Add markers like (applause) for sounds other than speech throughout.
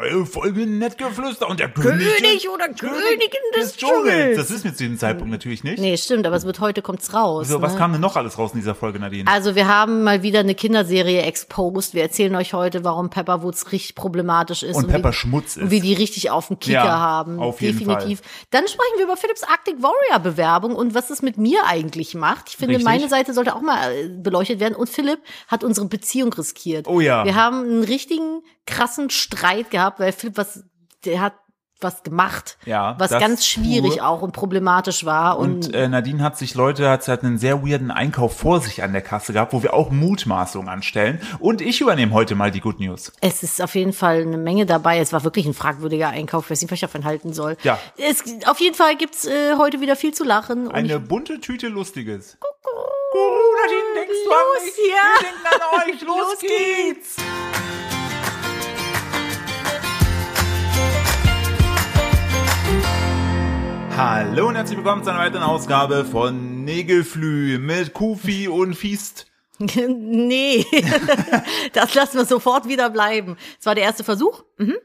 neue Folge Nettgeflüster und der König König, oder Königin des Dschungels. Das ist mir zu diesem Zeitpunkt natürlich nicht. Nee, stimmt, aber es wird heute kommt's raus. So, was ne? kam denn noch alles raus in dieser Folge, Nadine? Also wir haben mal wieder eine Kinderserie exposed. Wir erzählen euch heute, warum Pepperwoods richtig problematisch ist. Und Pepper wie, Schmutz ist. Und wie die richtig auf den Kicker Ja, haben. auf jeden Definitiv. Dann sprechen wir über Philips Arctic Warrior Bewerbung und was es mit mir eigentlich macht. Ich finde, Richtig. meine Seite sollte auch mal äh, beleuchtet werden. Und Philipp hat unsere Beziehung riskiert. Oh ja. Wir haben einen richtigen krassen Streit gehabt, weil Philipp was, der hat was gemacht, Ja, was ganz schwierig pur. auch und problematisch war. Und, Und äh, Nadine hat sich Leute, hat, hat einen sehr weirden Einkauf vor sich an der Kasse gehabt, wo wir auch Mutmaßungen anstellen. Und ich übernehme heute mal die Good News. Es ist auf jeden Fall eine Menge dabei. Es war wirklich ein fragwürdiger Einkauf. Ich weiß nicht, was ich davon halten soll. Ja. Es, auf jeden Fall gibt's äh, heute wieder viel zu lachen. Eine bunte Tüte Lustiges. Kuckuck, Nadine, denkst du an Los mich? hier. Wir denken an euch. (laughs) Los, Los geht's. Hallo und herzlich willkommen zu einer weiteren Ausgabe von Nägelflü mit Kufi und Fiest. (laughs) nee, (laughs) das lassen wir sofort wieder bleiben. Es war der erste Versuch. Mhm.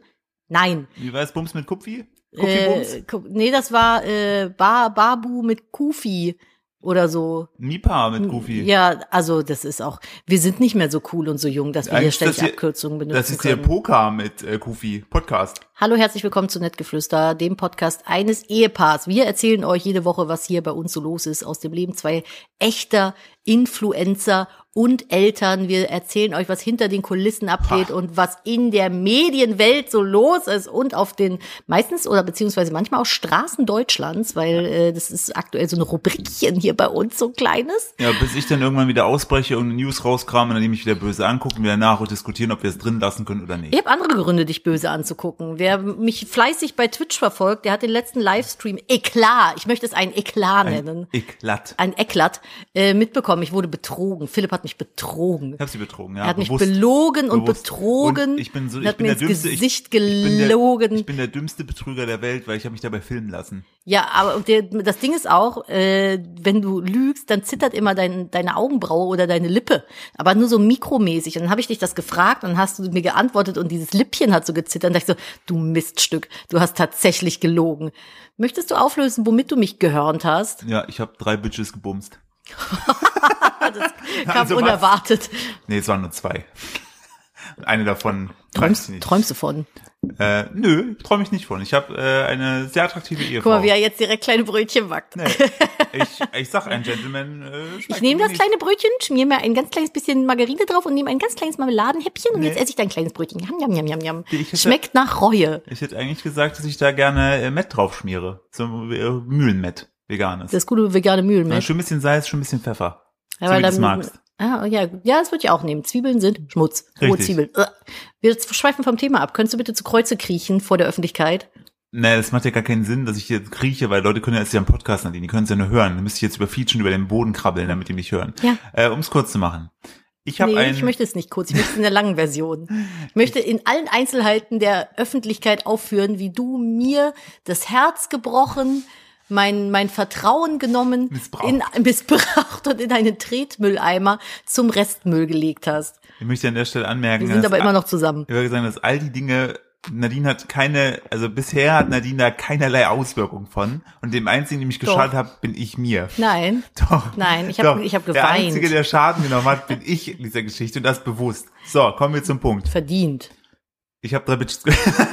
Nein. Wie war es Bums mit Kupfi? Kupfi-Bums? Äh, gu- nee, das war äh, ba Babu mit Kufi oder so. Mipa mit Kufi. Ja, also das ist auch, wir sind nicht mehr so cool und so jung, dass wir hier Eigentlich ist ständig hier- Abkürzungen benutzen Das ist der können. Poker mit äh, Kufi Podcast. Hallo, herzlich willkommen zu Nettgeflüster, dem Podcast eines Ehepaars. Wir erzählen euch jede Woche, was hier bei uns so los ist aus dem Leben zwei echter Influencer und Eltern. Wir erzählen euch, was hinter den Kulissen abgeht und was in der Medienwelt so los ist und auf den meistens oder beziehungsweise manchmal auch Straßen Deutschlands, weil äh, das ist aktuell so eine Rubrikchen hier bei uns, so ein kleines. Ja, bis ich dann irgendwann wieder ausbreche und eine News rauskrame und dann die mich wieder böse angucken, wieder nach und diskutieren, ob wir es drin lassen können oder nicht. Ich habe andere Gründe, dich böse anzugucken. Wer mich fleißig bei Twitch verfolgt, der hat den letzten Livestream Eklat, ich möchte es einen Eklat nennen, Eklat. ein Eklat, äh, mitbekommen. Ich wurde betrogen. Philipp hat mich betrogen. Ich hab sie betrogen, ja. er hat mich bewusst, belogen und bewusst. betrogen. Und ich bin so, ich hat bin mir der dümmste, ich, Gesicht ich bin der, gelogen. ich bin der dümmste Betrüger der Welt, weil ich habe mich dabei filmen lassen. Ja, aber der, das Ding ist auch, äh, wenn du lügst, dann zittert immer dein, deine Augenbraue oder deine Lippe. Aber nur so mikromäßig. Und dann habe ich dich das gefragt und hast du mir geantwortet und dieses Lippchen hat so gezittert. Und dachte ich so, du Miststück, du hast tatsächlich gelogen. Möchtest du auflösen, womit du mich gehörnt hast? Ja, ich habe drei Bitches gebumst. (laughs) (laughs) Kam Also was? unerwartet. Nee, es waren nur zwei. Und eine davon weiß ich Träumst, nicht. träumst du von? Äh, nö, träume ich nicht von. Ich habe äh, eine sehr attraktive Ehefrau. Guck mal, wie er jetzt direkt kleine Brötchen backt. Nee, ich, ich sag, ein Gentleman äh, Ich nehme das nicht. kleine Brötchen, schmier mir ein ganz kleines bisschen Margarine drauf und nehme ein ganz kleines Marmeladenhäppchen und Nee. jetzt esse ich dein kleines Brötchen. Jam, jam, jam, jam, jam. Hätte- Schmeckt nach Reue. Ich hätte eigentlich gesagt, dass ich da gerne äh, Mett drauf schmiere. So äh, Mühlenmett, veganes. Das gute vegane Ja, Mühlenmilch. schön ein bisschen Salz, schon ein bisschen Pfeffer. Ja, so weil dann- magst. Ah, ja, ja, das würde ich auch nehmen. Zwiebeln sind Schmutz. Rohe. Zwiebeln. Wir schweifen vom Thema ab. Könntest du bitte zu Kreuze kriechen vor der Öffentlichkeit? Nee, das macht ja gar keinen Sinn, dass ich jetzt krieche, weil Leute können ja jetzt ja im Podcast Nadine, die können es ja nur hören. Dann müsste ich jetzt über Feature über den Boden krabbeln, damit die mich hören. Ja. Äh, um es kurz zu machen. Ich habe Nee, ein, ich möchte es nicht kurz. Ich möchte es in der langen Version. (laughs) Ich möchte in allen Einzelheiten der Öffentlichkeit aufführen, wie du mir das Herz gebrochen, mein, mein Vertrauen genommen, Missbraucht. in, missbraucht und in einen Tretmülleimer zum Restmüll gelegt hast. ich möchte an der Stelle anmerken, Wir sind aber immer noch zusammen. Ich würde sagen, dass all die Dinge, Nadine hat keine, also bisher hat Nadine da keinerlei Auswirkung von. Und dem einzigen, dem ich geschadet habe, bin ich mir. Nein. (laughs) Doch. Nein, ich hab- Doch. ich hab Der geweint. Einzige, der Schaden genommen hat, bin ich in dieser Geschichte und das bewusst. So, kommen wir zum Punkt. Verdient. Ich habe drei Bitches.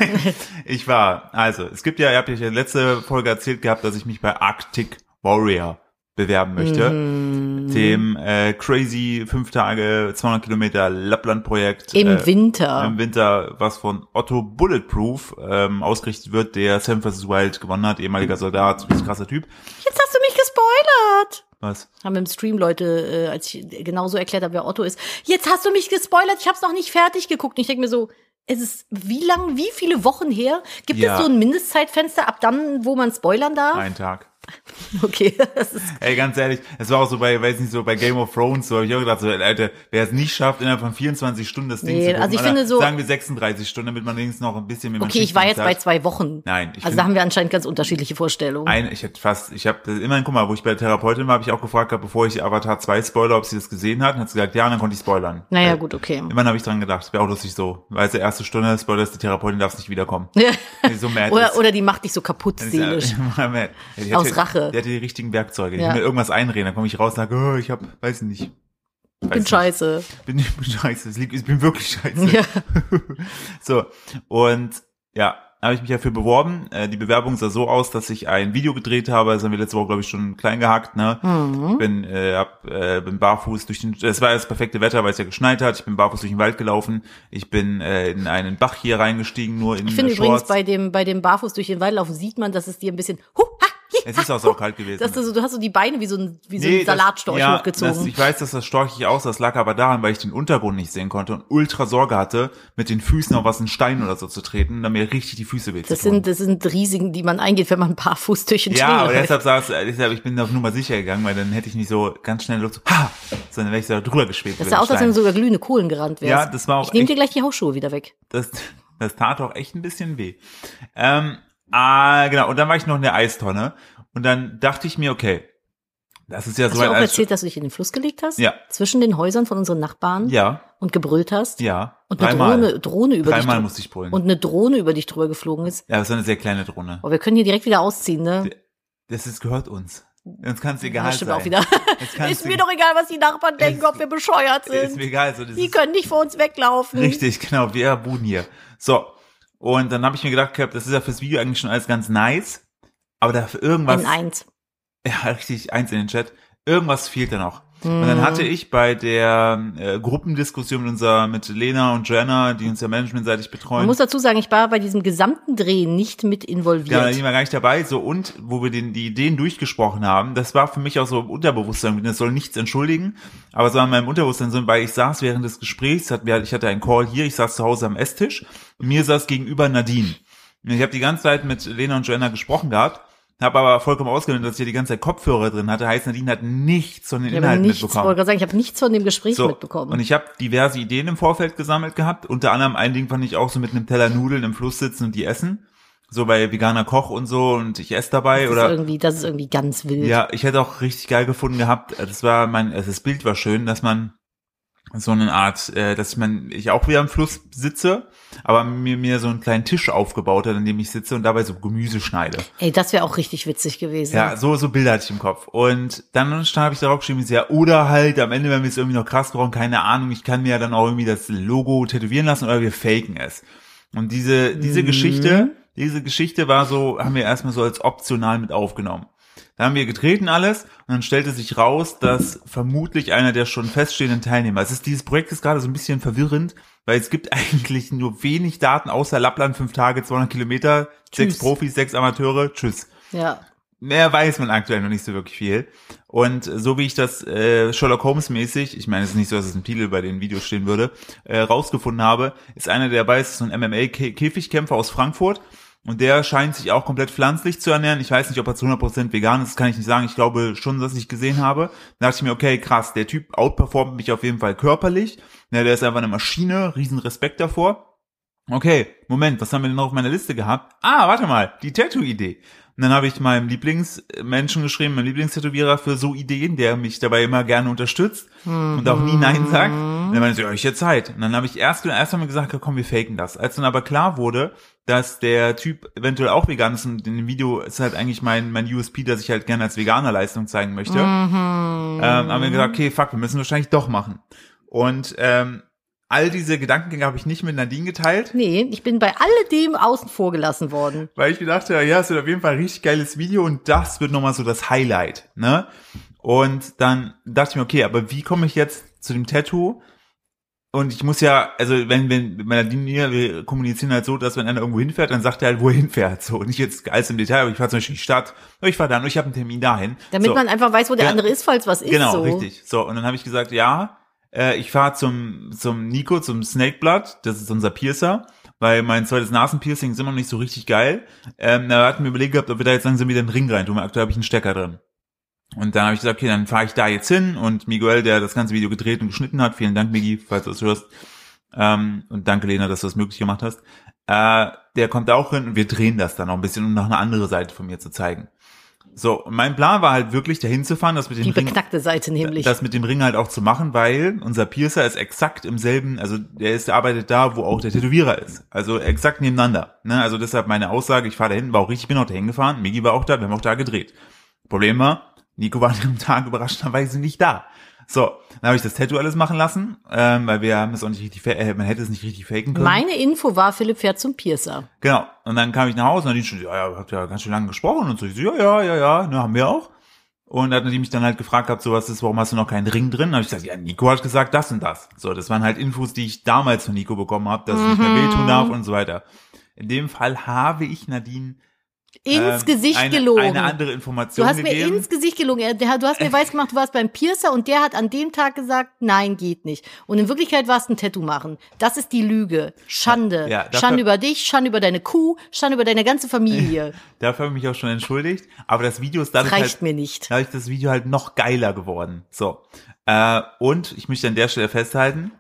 (laughs) ich war, also, es gibt ja, ihr habt ja letzte Folge erzählt gehabt, dass ich mich bei Arctic Warrior bewerben möchte. Mhm. Dem äh, crazy fünf Tage, 200 Kilometer Lappland-Projekt. Im äh, Winter. Im Winter, was von Otto Bulletproof ähm, ausgerichtet wird, der Sam vs. Wild gewonnen hat, ehemaliger Soldat, richtig krasser Typ. Jetzt hast du mich gespoilert. Was? Haben im Stream Leute, äh, als ich genauso erklärt habe, wer Otto ist. Jetzt hast du mich gespoilert, ich habe es noch nicht fertig geguckt. Und ich denke mir so, es ist wie lang, wie viele Wochen her? Gibt Ja. es so ein Mindestzeitfenster ab dann, wo man spoilern darf? Ein Tag. (laughs) Okay, das ist Ey, ganz ehrlich, es war auch so bei, weiß nicht, so bei Game of Thrones, so habe ich auch gedacht, so, Alter, wer es nicht schafft, innerhalb von 24 Stunden das Ding Nee, zu gucken, also ich finde so- sagen wir 36 Stunden, damit man wenigstens noch ein bisschen mit okay. Ich war jetzt bei zwei Wochen. Nein, ich also da haben wir anscheinend ganz unterschiedliche Vorstellungen. Ein, ich hätte fast, ich habe immerhin, guck mal, wo ich bei der Therapeutin war, habe ich auch gefragt, gehabt, bevor ich Avatar 2 spoiler, ob sie das gesehen hat, und hat sie gesagt, ja, und dann konnte ich spoilern. naja, Äh, gut, okay. Immerhin habe ich dran gedacht, wäre auch lustig so. Weißt du, erste Stunde, Spoiler ist, die Therapeutin darf nicht wiederkommen. (laughs) Die so mad oder, ist. oder die macht dich so kaputt Die ja seelisch. (laughs) Ja, die Aus hat ja- Rache. Die hat die richtigen Werkzeuge. Ich Ja. will mir irgendwas einreden, dann komme ich raus und sage, oh, ich hab, weiß nicht. Weiß Bin nicht. scheiße. Bin, (laughs) ich bin scheiße. Es liegt, ich bin wirklich scheiße. Ja. (laughs) So, und ja, habe ich mich dafür beworben. Äh, die Bewerbung sah so aus, dass ich ein Video gedreht habe. Das haben wir letzte Woche, glaube ich, schon klein gehackt. Ne? Mhm. Ich bin, äh, hab, äh, bin barfuß durch den, es war das perfekte Wetter, weil es ja geschneit hat. Ich bin barfuß durch den Wald gelaufen. Ich bin äh, in einen Bach hier reingestiegen, nur in Ich finde übrigens bei dem, bei dem Barfuß durch den Wald laufen sieht man, dass es dir ein bisschen, hu, ha, (laughs) es ist auch so kalt gewesen. dass du so, du hast so die Beine wie so ein, wie so Nee, ein Salatstorch das, ja, hochgezogen. Das, ich weiß, dass das storchig aussah. Das lag aber daran, weil ich den Untergrund nicht sehen konnte und ultra Sorge hatte, mit den Füßen auf was einen Stein oder so zu treten und dann mir richtig die Füße weh das sind, das sind Risiken, die man eingeht, wenn man barfuß durch den Ja, Schnee aber deshalb saß, deshalb, ich bin auf Nummer sicher gegangen, weil dann hätte ich nicht so ganz schnell Luft so, ha, sondern wäre ich so drüber geschwebt. Das sah aus, als wenn du sogar glühende Kohlen gerannt wärst. Ja, das war auch Ich nehme dir gleich die Hausschuhe wieder weg. das, das tat auch echt ein bisschen weh. Ähm, ah, genau, und dann war ich noch in der Eistonne und dann dachte ich mir, okay, das ist ja Hast so du ein auch Eis- erzählt, dass du dich in den Fluss gelegt hast? Ja. Zwischen den Häusern von unseren Nachbarn? Ja, Und gebrüllt hast? ja. Und eine dreimal. Drohne, Drohne über Dreimal dich. musste ich brüllen. Und eine Drohne über dich drüber geflogen ist. ja, das war eine sehr kleine Drohne. Aber wir können hier direkt wieder ausziehen, ne? Das ist, gehört uns. Uns kann es egal Ja, stimmt sein. auch wieder. (laughs) Ist mir doch egal, was die Nachbarn denken, ob wir bescheuert Ist mir sind. egal. So, Die können nicht vor uns weglaufen. richtig, genau. Wir wohnen hier. So. Und dann habe ich mir gedacht, gehabt, das ist ja fürs Video eigentlich schon alles ganz nice. Aber da für irgendwas. In eins. Ja, richtig, eins in den Chat. Irgendwas fehlt da noch. Und Mhm. dann hatte ich bei der äh, Gruppendiskussion mit unserer, mit Lena und Joanna, die uns ja managementseitig Man betreuen. muss dazu sagen, ich war bei diesem gesamten Dreh nicht mit Ja, involviert. da waren wir gar nicht dabei. So, und wo wir den, die Ideen durchgesprochen haben, das war für mich auch so im Unterbewusstsein, das soll nichts entschuldigen, aber es war in meinem Unterbewusstsein so, weil ich saß während des Gesprächs, hat, ich hatte einen Call hier, ich saß zu Hause am Esstisch, und mir saß gegenüber Nadine. Ich habe die ganze Zeit mit Lena und Joanna gesprochen gehabt, habe aber vollkommen ausgenommen, dass ich hier die ganze Zeit Kopfhörer drin hatte. Heißt, Nadine hat nichts von den ich Inhalten nichts, wollte mitbekommen. gerade sagen, ich habe nichts von dem Gespräch So, mitbekommen. und ich habe diverse Ideen im Vorfeld gesammelt gehabt. Unter anderem ein Ding fand ich auch so mit einem Teller Nudeln im Fluss sitzen und die essen. So bei veganer Koch und so und ich esse dabei das, ist oder irgendwie, das ist irgendwie ganz wild. ja, ich hätte auch richtig geil gefunden gehabt. Das war mein, also das Bild war schön, dass man so eine Art, äh, dass man ich auch wieder am Fluss sitze, aber mir mir so einen kleinen Tisch aufgebaut hat, an dem ich sitze und dabei so Gemüse schneide. Ey, das wäre auch richtig witzig gewesen. Ja, so so Bilder hatte ich im Kopf. Und dann habe ich darauf geschrieben, ja, oder halt am Ende, wenn wir es irgendwie noch krass brauchen, keine Ahnung, ich kann mir ja dann auch irgendwie das Logo tätowieren lassen oder wir faken es. Und diese diese Mhm. Geschichte, diese Geschichte war so, haben wir erstmal so als optional mit aufgenommen. Da haben wir getreten alles und dann stellte sich raus, dass vermutlich einer der schon feststehenden Teilnehmer, es ist dieses Projekt ist gerade so ein bisschen verwirrend, weil es gibt (laughs) eigentlich nur wenig Daten außer Lappland, fünf Tage, 200 Kilometer, sechs. Profis, sechs Amateure, tschüss. ja. Mehr weiß man aktuell noch nicht so wirklich viel. Und so wie ich das äh, Sherlock Holmes mäßig, ich meine, es ist nicht so, dass es im Titel bei den Videos stehen würde, äh, rausgefunden habe, ist einer der dabei, ist so ein MMA-Käfigkämpfer aus Frankfurt. Und der scheint sich auch komplett pflanzlich zu ernähren. Ich weiß nicht, ob er zu 100% vegan ist, das kann ich nicht sagen. Ich glaube schon, dass ich gesehen habe. Da dachte ich mir, okay, krass, der Typ outperformt mich auf jeden Fall körperlich. Ja, der ist einfach eine Maschine, riesen Respekt davor. Okay, Moment, was haben wir denn noch auf meiner Liste gehabt? Ah, warte mal, die Tattoo-Idee. Und dann habe ich meinem Lieblingsmenschen geschrieben, meinem Lieblingstätowierer für so Ideen, der mich dabei immer gerne unterstützt und auch nie Nein sagt. Und dann meinte ich, ja, ich hätte Zeit. Und dann habe ich erst, erst einmal gesagt, komm, wir faken das. Als dann aber klar wurde, dass der Typ eventuell auch vegan ist und in dem Video ist halt eigentlich mein, mein USP, dass ich halt gerne als Veganer Leistung zeigen möchte, ähm, haben wir gesagt, okay, fuck, wir müssen wahrscheinlich doch machen. Und ähm, all diese Gedankengänge habe ich nicht mit Nadine geteilt. Nee, ich bin bei alledem außen vor gelassen worden. weil ich gedacht habe, ja, es wird auf jeden Fall ein richtig geiles Video und das wird nochmal so das Highlight, ne? Und dann dachte ich mir, okay, aber wie komme ich jetzt zu dem Tattoo? Und ich muss ja, also wenn, wenn mit meiner Linie, wir kommunizieren halt so, dass wenn einer irgendwo hinfährt, dann sagt er halt, wo er hinfährt. So, nicht jetzt alles im Detail, aber ich fahre zum Beispiel in die Stadt, ich fahre da und ich habe einen Termin dahin. Damit so. man einfach weiß, wo der Ja. andere ist, falls was ist. Genau, so. richtig. So, und dann habe ich gesagt, ja, äh, ich fahre zum, zum Nico, zum Snakeblood, das ist unser Piercer. weil mein zweites Nasenpiercing ist immer noch nicht so richtig geil. Ähm, da hatten wir überlegt gehabt, ob wir da jetzt langsam wieder einen Ring rein tun. Aktuell habe ich einen Stecker drin. Und dann habe ich gesagt, okay, dann fahre ich da jetzt hin und Miguel, der das ganze Video gedreht und geschnitten hat, vielen Dank, Migi, falls du das hörst. Ähm, und danke, Lena, dass du das möglich gemacht hast. Äh, der kommt da auch hin und wir drehen das dann auch ein bisschen, um noch eine andere Seite von mir zu zeigen. So, und mein Plan war halt wirklich, da hinzufahren, das mit dem Die Ring, beknackte Seite nämlich. das mit dem Ring halt auch zu machen, weil unser Piercer ist exakt im selben, also der ist, der arbeitet da, wo auch der Tätowierer ist. Also exakt nebeneinander. Ne? Also deshalb meine Aussage, ich fahre da hin, war auch richtig, ich bin auch da hingefahren, Migi war auch da, wir haben auch da gedreht. Problem war, Nico war an dem Tag überraschenderweise nicht da. So, dann habe ich das Tattoo alles machen lassen, ähm, weil wir haben es auch nicht richtig, äh, man hätte es nicht richtig faken können. Meine Info war, Philipp fährt zum Piercer. Genau. Und dann kam ich nach Hause und die schon, ja, ja, habt ja ganz schön lange gesprochen und so. Ich so, ja, ja, ja, ja, ne, haben wir auch. Und dann hat die mich dann halt gefragt gehabt, so was ist, warum hast du noch keinen Ring drin? Dann habe ich gesagt, ja, Nico hat gesagt das und das. So, das waren halt Infos, die ich damals von Nico bekommen habe, dass ich nicht mehr wehtun darf und so weiter. In dem Fall habe ich Nadine Ins ähm, Gesicht eine, gelogen. eine andere Information Du hast mir gegeben. ins Gesicht gelogen. Du hast mir (laughs) weiß gemacht, du warst beim Piercer und der hat an dem Tag gesagt, nein, geht nicht. Und in Wirklichkeit warst ein Tattoo machen. Das ist die Lüge. Schande. Ja, dafür- Schande über dich, Schande über deine Kuh, Schande über deine ganze Familie. (laughs) Dafür habe ich mich auch schon entschuldigt. Aber das Video ist dadurch Reicht halt, mir nicht. dadurch ist das Video halt noch geiler geworden. So. Äh, und ich möchte an der Stelle festhalten,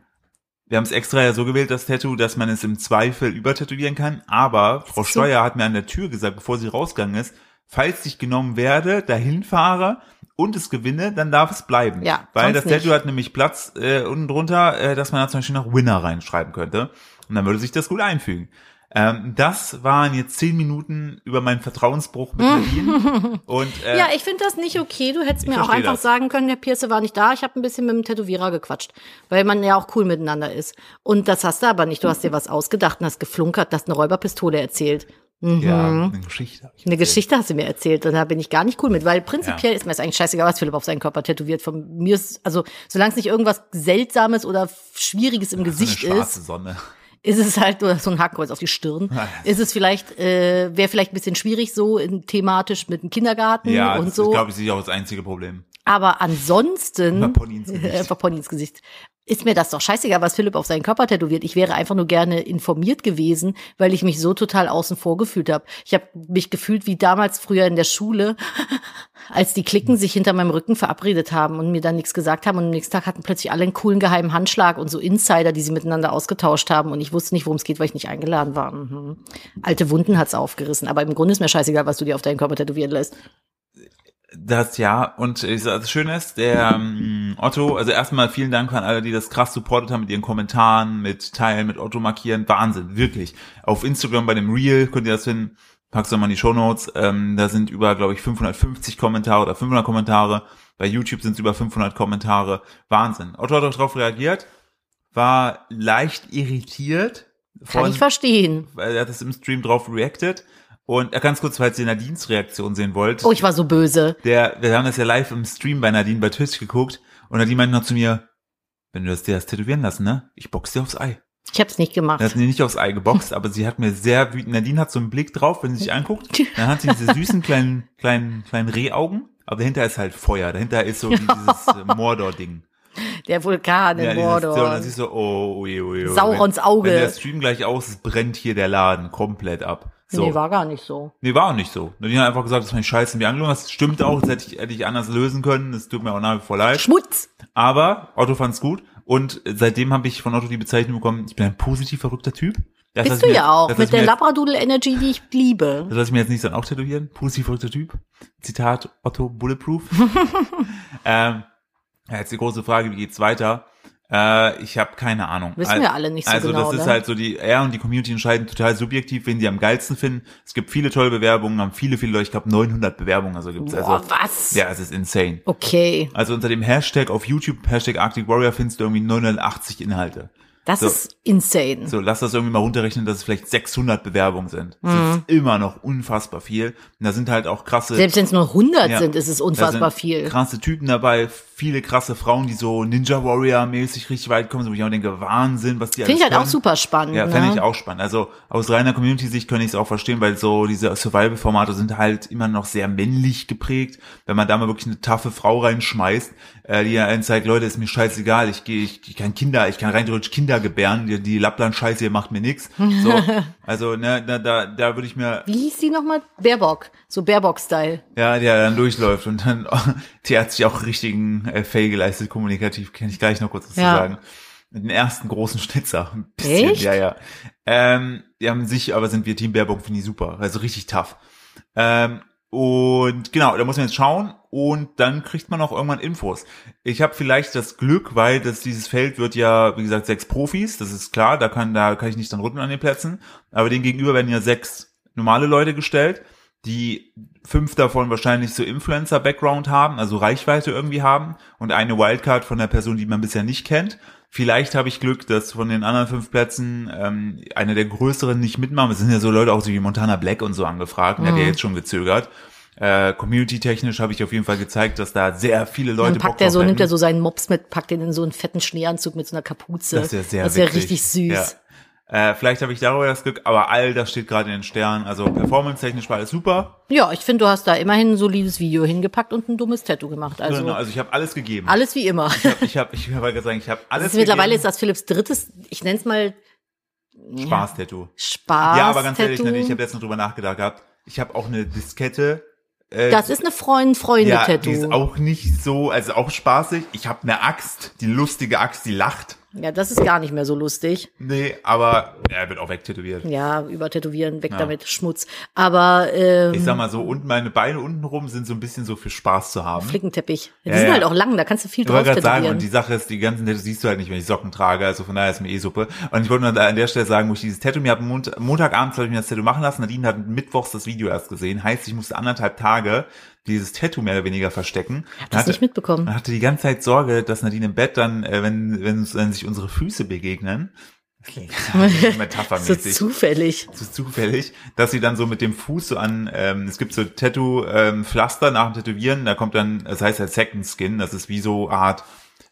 wir haben es extra ja so gewählt, das Tattoo, dass man es im Zweifel übertätowieren kann. Aber Frau so- Steuer hat mir an der Tür gesagt, bevor sie rausgegangen ist, falls ich genommen werde, dahin fahre und es gewinne, dann darf es bleiben. Ja, Weil das Tattoo nicht. hat nämlich Platz äh, unten drunter, äh, dass man da zum Beispiel noch Winner reinschreiben könnte. Und dann würde sich das gut einfügen. Ähm, das waren jetzt zehn Minuten über meinen Vertrauensbruch mit Nadine. und (laughs) äh, Ja, ich finde das nicht okay. Du hättest mir auch einfach das. sagen können, der Pierce war nicht da. Ich habe ein bisschen mit dem Tätowierer gequatscht, weil man ja auch cool miteinander ist. Und das hast du aber nicht. Du hast dir was ausgedacht und hast geflunkert, hast eine Räuberpistole erzählt. ja, eine Geschichte. hab ich Eine. Geschichte hast du mir erzählt und da bin ich gar nicht cool mit, weil prinzipiell ist mir es eigentlich scheißegal, was Philipp auf seinen Körper tätowiert. Von mir ist, also solange es nicht irgendwas Seltsames oder Schwieriges im So eine Gesicht schwarze ist, Sonne. Ist es halt oder so ein Hackkreuz auf die Stirn. Ja. Ist es vielleicht, äh, wäre vielleicht ein bisschen schwierig so in, thematisch mit dem Kindergarten Ja, und das so. ist, glaube ich, sicher auch das einzige Problem. Aber ansonsten, Einfach Pony ins Gesicht. (laughs) Einfach Pony ins Gesicht. Ist mir das doch scheißegal, was Philipp auf seinen Körper tätowiert. Ich wäre einfach nur gerne informiert gewesen, weil ich mich so total außen vor gefühlt habe. Ich habe mich gefühlt wie damals früher in der Schule, (laughs) als die Klicken sich hinter meinem Rücken verabredet haben und mir dann nichts gesagt haben. Und am nächsten Tag hatten plötzlich alle einen coolen geheimen Handschlag und so Insider, die sie miteinander ausgetauscht haben. Und ich wusste nicht, worum es geht, weil ich nicht eingeladen war. Mhm. Alte Wunden hat's aufgerissen. Aber im Grunde ist mir scheißegal, was du dir auf deinen Körper tätowieren lässt. Das ja, und ich sag, das Schöne ist, der ähm, Otto, also erstmal vielen Dank an alle, die das krass supportet haben mit ihren Kommentaren, mit Teilen, mit Otto markieren. Wahnsinn, wirklich. Auf Instagram bei dem Reel könnt ihr das finden. Pack's doch mal in die Shownotes. Ähm, da sind über, glaube ich, 550 Kommentare oder 500 Kommentare. Bei YouTube sind es über 500 Kommentare. Wahnsinn. Otto hat auch darauf reagiert, war leicht irritiert. Kann ich verstehen. weil er hat das im Stream drauf reacted. Und äh, ganz kurz, falls ihr Nadines Reaktion sehen wollt. Oh, ich war so böse. Der, wir haben das ja live im Stream bei Nadine bei Twitch geguckt und Nadine meinte noch zu mir, wenn du das dir hast tätowieren lassen, ne? Ich box dir aufs Ei. Ich hab's nicht gemacht. Er hat mir nicht aufs Ei geboxt, aber sie hat mir sehr wütend, Nadine hat so einen Blick drauf, wenn sie sich anguckt, dann hat sie diese süßen kleinen, kleinen, kleinen Rehaugen, aber dahinter ist halt Feuer, dahinter ist so dieses äh, Mordor-Ding. Der Vulkan in Ja, Mordor. so, und dann siehst du, oh, ui, ui, ui. Saurons Auge. Wenn der Stream gleich aus ist, brennt hier der Laden komplett ab. So. Nee, war gar nicht so. Nee, war auch nicht so. Nadine hat einfach gesagt, das fand ich scheiße wie angelogen. Das stimmt auch, das hätte ich, hätte ich anders lösen können. Das tut mir auch nach wie vor leid. Schmutz. Aber Otto fand's gut. Und seitdem habe ich von Otto die Bezeichnung bekommen, ich bin ein positiv verrückter Typ. Das Bist du mir- ja auch. das Mit der Labradoodle Energy, die ich liebe. Das lasse ich mir jetzt nicht dann auch tätowieren. Positiv verrückter Typ. Zitat Otto Bulletproof. (laughs) ähm, jetzt die große Frage, wie geht's weiter? Äh, ich habe keine Ahnung. Wissen wir alle nicht so also genau, das ist ne? halt so, die er und die Community entscheiden total subjektiv, wen sie am geilsten finden. Es gibt viele tolle Bewerbungen, haben viele, viele Leute, ich glaube 900 Bewerbungen, also gibt's Boah, also. was? Ja, es ist insane. Okay. Also unter dem Hashtag auf YouTube, Hashtag Arctic Warrior, findest du irgendwie 980 Inhalte. Das So. ist insane. So, lass das irgendwie mal runterrechnen, dass es vielleicht 600 Bewerbungen sind. Das Mhm. ist immer noch unfassbar viel. Und da sind halt auch krasse, Selbst wenn es nur 100 Ja. sind, ist es unfassbar sind viel. krasse Typen dabei, viele krasse Frauen, die so Ninja Warrior mäßig richtig weit kommen, so wo ich auch denke, Wahnsinn, was die Finde ich halt auch können. super spannend. Ja, ne? fände ich auch spannend. Also aus reiner Community-Sicht könnte ich es auch verstehen, weil so diese Survival-Formate sind halt immer noch sehr männlich geprägt. Wenn man da mal wirklich eine taffe Frau reinschmeißt, äh, die ja einen zeigt, Leute, ist mir scheißegal, ich gehe, ich, ich kann Kinder, ich kann rein theoretisch Kinder niedergebären. Die, die Lappland-Scheiße hier macht mir nix. So, (laughs) also ne, da, da, da würde ich mir, Wie hieß die nochmal? Baerbock. So Baerbock-Style. ja, der dann durchläuft und dann, (laughs) die hat sich auch richtigen äh, Fail geleistet, kommunikativ, kann ich gleich noch kurz was Ja. zu sagen. Den ersten großen Schnitzer. Ein bisschen, Echt? Ja, ja. Ähm, die haben sich, aber sind wir Team Baerbock, finde ich super. Also richtig tough. Ähm, und genau, da muss man jetzt schauen und dann kriegt man auch irgendwann Infos. Ich habe vielleicht das Glück, weil das dieses Feld wird ja, wie gesagt, sechs Profis, das ist klar, da kann da kann ich nicht dann rücken an den Plätzen, aber den gegenüber werden ja sechs normale Leute gestellt, die fünf davon wahrscheinlich so Influencer-Background haben, also Reichweite irgendwie haben und eine Wildcard von der Person, die man bisher nicht kennt. Vielleicht habe ich Glück, dass von den anderen fünf Plätzen ähm, eine der größeren nicht mitmachen. Es sind ja so Leute auch so wie Montana Black und so angefragt. Und der hat ja jetzt schon gezögert. Äh, Community-technisch habe ich auf jeden Fall gezeigt, dass da sehr viele Leute Dann packt Bock er so, nimmt er hätten. so seinen Mops mit, packt den in so einen fetten Schneeanzug mit so einer Kapuze. Das ist ja sehr Das wäre witzig. richtig süß. Ja. Äh, vielleicht habe ich darüber das Glück, aber all das steht gerade in den Sternen. Also performance-technisch war alles super. Ja, ich finde, du hast da immerhin ein solides Video hingepackt und ein dummes Tattoo gemacht. Also genau, also ich habe alles gegeben. alles wie immer. Ich habe, ich habe, ich wollte gerade sagen, ich habe alles ist mittlerweile ist das Philipps drittes, ich nenne es mal ja, Spaß-Tattoo. Spaß. Ja, aber ganz ehrlich, Tattoo. Ich habe jetzt noch drüber nachgedacht gehabt. Ich habe auch eine Diskette. Äh, Das ist eine Freund, ja, die ist auch nicht so, also auch spaßig. Ich habe eine Axt, die lustige Axt, die lacht. Ja, das ist gar nicht mehr so lustig. Nee, aber er wird auch wegtätowiert. Ja, übertätowieren, weg damit, Schmutz. Aber ähm, Ich sag mal so, und meine Beine untenrum sind so ein bisschen so für Spaß zu haben. Flickenteppich. Ja, die Ja, sind ja. halt auch lang, da kannst du viel Ich drauf gerade sagen, tätowieren. und die Sache ist, die ganzen Tattoos siehst du halt nicht, wenn ich Socken trage, also von daher ist mir eh Suppe. Und ich wollte nur an der Stelle sagen, wo ich dieses Tattoo mir habe, Mont Montagabends habe ich mir das Tattoo machen lassen, Nadine hat mittwochs das Video erst gesehen, heißt, ich musste anderthalb Tage dieses Tattoo mehr oder weniger verstecken. das Hatte- nicht mitbekommen. und hatte die ganze Zeit Sorge, dass Nadine im Bett dann, äh, wenn, wenn, wenn sich unsere Füße begegnen, (laughs) (laughs) so metaphermäßig, zufällig. ist zufällig, dass sie dann so mit dem Fuß so an, ähm, es gibt so Tattoo-Pflaster nach dem Tätowieren, da kommt dann, das heißt halt Second Skin, das ist wie so Art,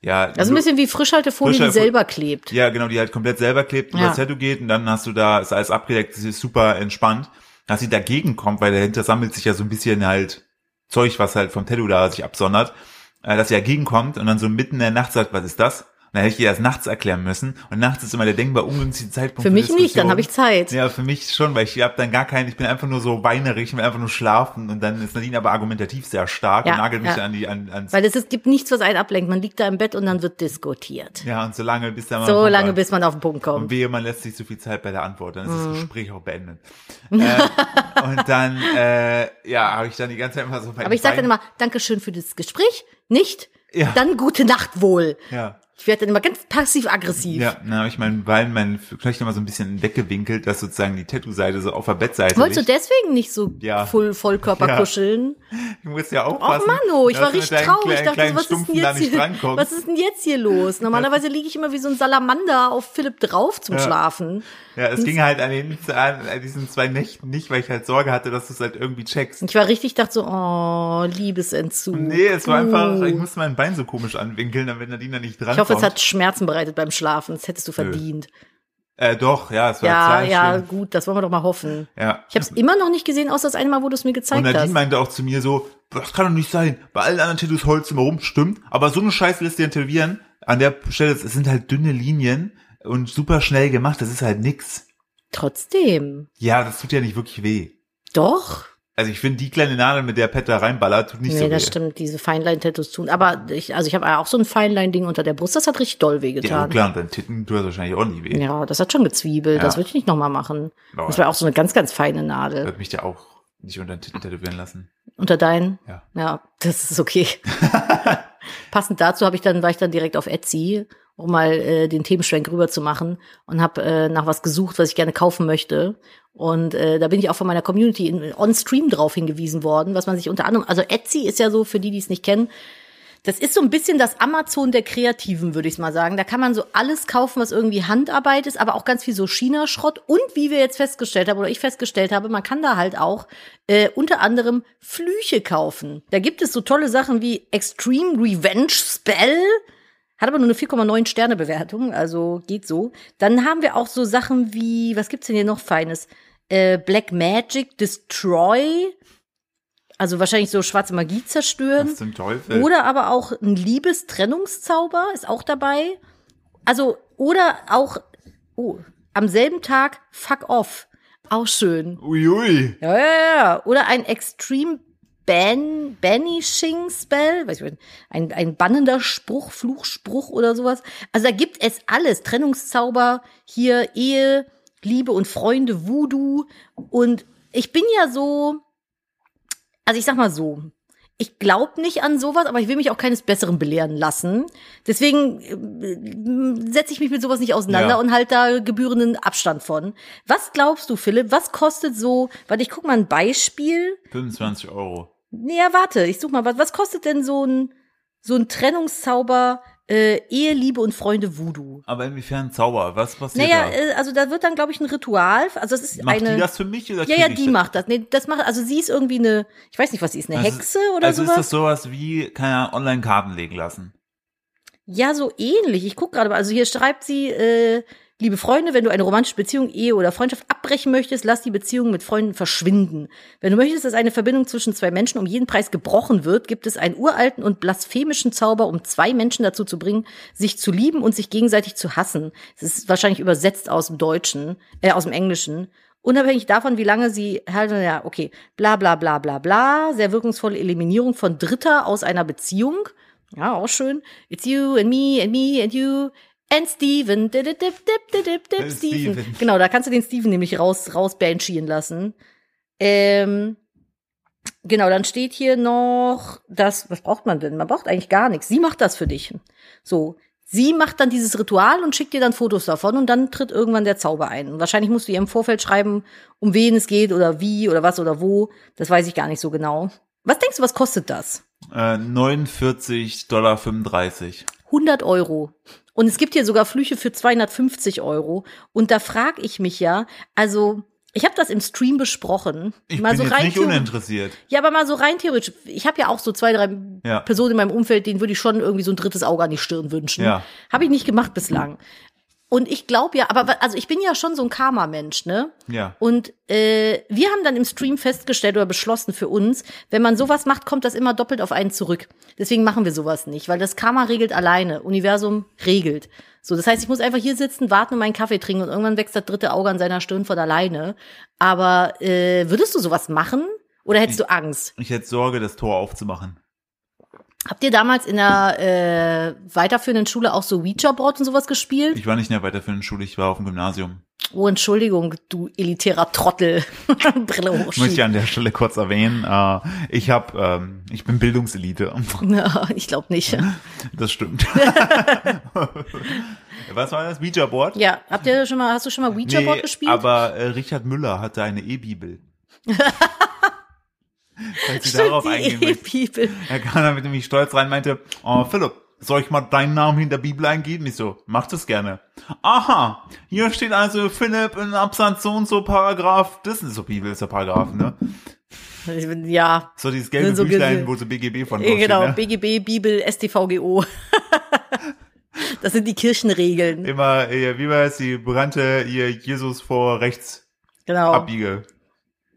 ja. Ist ein bisschen wie Frischhaltefolie, die Frischhalte- selber klebt. Ja, genau, die halt komplett selber klebt, über Ja. das Tattoo geht und dann hast du da, ist alles abgedeckt, das ist super entspannt. Dass sie dagegen kommt, weil dahinter sammelt sich ja so ein bisschen halt Zeug, was halt vom da sich absondert, äh, dass sie dagegen kommt und dann so mitten in der Nacht sagt, was ist das? Und dann hätte ich ihr das nachts erklären müssen. Und nachts ist immer der denkbar ungünstige Zeitpunkt. Für mich nicht, Diskussionen. dann habe ich Zeit. Ja, für mich schon, weil ich habe dann gar keinen, ich bin einfach nur so weinerig, ich will einfach nur schlafen und dann ist Nadine aber argumentativ sehr stark Ja, und nagelt mich ja. an die, an, ans, Weil es ist, gibt nichts, was einen ablenkt. Man liegt da im Bett und dann wird diskutiert. ja, und so lange, bis mal So lange, dann- bis man auf den Punkt und kommt. wehe, man lässt sich zu viel Zeit bei der Antwort, dann ist Mhm. das Gespräch auch beendet. (laughs) äh, und dann, äh, ja, habe ich dann die ganze Zeit immer so Aber ich sage dann immer, Dankeschön für das Gespräch, nicht? Ja. Dann gute Nacht wohl. Ja. Ich werde dann immer ganz passiv-aggressiv. Ja, habe ich meinen Bein, meinen Knöchel immer so ein bisschen weggewinkelt, dass sozusagen die Tattoo-Seite so auf der Bettseite Wolltest du liegt. deswegen nicht so Ja. voll Vollkörper Ja. kuscheln? Ich muss ja aufpassen. Manno, ich dass war du mit richtig traurig. Ich dachte, was ist, denn jetzt hier, was ist denn jetzt hier los? Normalerweise liege ich immer wie so ein Salamander auf Philipp drauf zum Ja. Schlafen. Ja, es ging halt an, den, an diesen zwei Nächten nicht, weil ich halt Sorge hatte, dass du es halt irgendwie checkst. Ich war richtig, dachte so, oh, Liebesentzug. Nee, es war einfach, Uh. ich musste mein Bein so komisch anwinkeln, damit Nadine da nicht dran Ich hoffe, es hat Schmerzen bereitet beim Schlafen. Das hättest du verdient. Äh, doch, ja, es war Ja, ja, schlimm. gut, das wollen wir doch mal hoffen. Ja. Ich habe es immer noch nicht gesehen, außer das eine Mal, wo du es mir Und gezeigt Nadine hast. meinte auch zu mir so, das kann doch nicht sein. Bei allen anderen Tattoos holst du immer rum, stimmt. Aber so eine Scheiße lässt dir tätowieren. An der Stelle, es sind halt dünne Linien und super schnell gemacht. Das ist halt nix. Trotzdem. Ja, das tut ja nicht wirklich weh. Doch. Also ich finde, die kleine Nadel, mit der Pet da reinballert, tut nicht nee, so weh. das stimmt, diese Feinlein-Tattoos tun. Aber ich, also ich habe auch so ein Feinlein-Ding unter der Brust, das hat richtig doll Ja, wehgetan. klar, und dein Titten tut das wahrscheinlich auch nie weh. Ja, das hat schon gezwiebelt. Ja. Das würde ich nicht nochmal machen. Aber Das war auch so eine ganz, ganz feine ich Nadel. würde mich ja auch nicht unter den Titten tätowieren lassen. Unter deinen? Ja. Ja, das ist okay. (laughs) Passend dazu habe ich dann, war ich dann direkt auf Etsy, um mal äh, den Themenschwenk rüber zu machen und habe äh, nach was gesucht, was ich gerne kaufen möchte. Und äh, da bin ich auch von meiner Community in, on Stream drauf hingewiesen worden, was man sich unter anderem, also Etsy ist ja so, für die, die es nicht kennen, das ist so ein bisschen das Amazon der Kreativen, würde ich mal sagen. Da kann man so alles kaufen, was irgendwie Handarbeit ist, aber auch ganz viel so China-Schrott. Und wie wir jetzt festgestellt haben, oder ich festgestellt habe, man kann da halt auch äh, unter anderem Flüche kaufen. Da gibt es so tolle Sachen wie Extreme Revenge Spell. Hat aber nur eine 4,9 Sterne Bewertung, also geht so. Dann haben wir auch so Sachen wie, was gibt's denn hier noch Feines? Äh, Black Magic Destroy. Also wahrscheinlich so schwarze Magie zerstören. Was zum Teufel? Oder aber auch ein Liebestrennungszauber ist auch dabei. Also, oder auch, oh, am selben Tag fuck off. Auch schön. Uiui. Ja, ja, ja. Oder ein Extreme Ban Banishing Spell, weiß ich nicht, ein, ein bannender Spruch, Fluchspruch oder sowas. Also da gibt es alles. Trennungszauber, hier Ehe, Liebe und Freunde, Voodoo. Und ich bin ja so, also ich sag mal so, ich glaube nicht an sowas, aber ich will mich auch keines Besseren belehren lassen. Deswegen äh, setze ich mich mit sowas nicht auseinander Ja. und halt da gebührenden Abstand von. Was glaubst du, Philipp? Was kostet so, warte, ich guck mal ein Beispiel. 25 Euro. Nee, ja, warte, ich such mal, was, was kostet denn so ein, so ein Trennungszauber, äh, Ehe, Liebe und Freunde Voodoo? Aber inwiefern Zauber? Was passiert Naja, da? äh, also da wird dann, glaube ich, ein Ritual, also es ist Macht eine. die das für mich oder ja, ja, die das? macht das. Nee, das macht, also sie ist irgendwie eine, ich weiß nicht, was sie ist, eine Also- Hexe oder also sowas? ist das sowas wie, keine Ahnung, Online-Karten legen lassen. Ja, so ähnlich. Ich guck gerade mal. Also hier schreibt sie, äh, liebe Freunde, wenn du eine romantische Beziehung, Ehe oder Freundschaft abbrechen möchtest, lass die Beziehung mit Freunden verschwinden. Wenn du möchtest, dass eine Verbindung zwischen zwei Menschen um jeden Preis gebrochen wird, gibt es einen uralten und blasphemischen Zauber, um zwei Menschen dazu zu bringen, sich zu lieben und sich gegenseitig zu hassen. Es ist wahrscheinlich übersetzt aus dem Deutschen, äh, aus dem Englischen. Unabhängig davon, wie lange sie ja, okay, bla bla bla bla bla, sehr wirkungsvolle Eliminierung von Dritter aus einer Beziehung. Ja, auch schön. It's you and me and me and you and Steven. Dip, dip, dip, dip, dip, Steven. Steven. Genau, da kannst du den Steven nämlich raus, raus banshien lassen. Ähm, genau, dann steht hier noch, das, was braucht man denn? Man braucht eigentlich gar nichts. Sie macht das für dich. So. Sie macht dann dieses Ritual und schickt dir dann Fotos davon und dann tritt irgendwann der Zauber ein. Und wahrscheinlich musst du ihr im Vorfeld schreiben, um wen es geht oder wie oder was oder wo. Das weiß ich gar nicht so genau. Was denkst du, was kostet das? Äh, 49,35 Dollar. 100 Euro. Und es gibt hier sogar Flüche für 250 Euro. Und da frage ich mich ja, also ich habe das im Stream besprochen. Ich mal bin so jetzt rein nicht uninteressiert. Ja, aber mal so rein theoretisch. Ich habe ja auch so zwei, drei Ja. Personen in meinem Umfeld, denen würde ich schon irgendwie so ein drittes Auge an die Stirn wünschen. Ja. Habe ich nicht gemacht bislang. Und ich glaube ja, aber also ich bin ja schon so ein Karma-Mensch, ne? Ja. Und äh, wir haben dann im Stream festgestellt oder beschlossen für uns, wenn man sowas macht, kommt das immer doppelt auf einen zurück. Deswegen machen wir sowas nicht, weil das Karma regelt alleine, Universum regelt. So, das heißt, ich muss einfach hier sitzen, warten und meinen Kaffee trinken und irgendwann wächst das dritte Auge an seiner Stirn von alleine. Aber äh, würdest du sowas machen oder hättest du Angst? Ich hätte Sorge, das Tor aufzumachen. Habt ihr damals in der äh, weiterführenden Schule auch so Ouija-Board und sowas gespielt? Ich war nicht in der weiterführenden Schule, ich war auf dem Gymnasium. Oh, Entschuldigung, du elitärer Trottel. (laughs) Brille Möchte ich hochschieben. an der Stelle kurz erwähnen. Äh, ich habe, ähm, ich bin Bildungselite. (laughs) Ja, ich glaube nicht. Das stimmt. (laughs) Was war das? Ouija Board? Ja, habt ihr schon mal, hast du schon mal Ouija-Board gespielt? Aber äh, Richard Müller hatte eine E-Bibel. Falls Sie darauf die eingehen. E-Bibel. Er kam damit nämlich stolz rein, meinte, oh Philipp, soll ich mal deinen Namen in der Bibel eingeben? Ich so, mach das gerne. Aha, hier steht also Philipp in Absatz so und so Paragraph, das ist so Bibel, ist der Paragraph, ne? Ja, So dieses gelbe so Büchlein, wo so BGB von eh, draufsteht, genau, ne? BGB, Bibel, StVGO. (laughs) das sind die Kirchenregeln. Immer, äh, wie war es, die bekannte hier Jesus vor rechts Genau. abbiege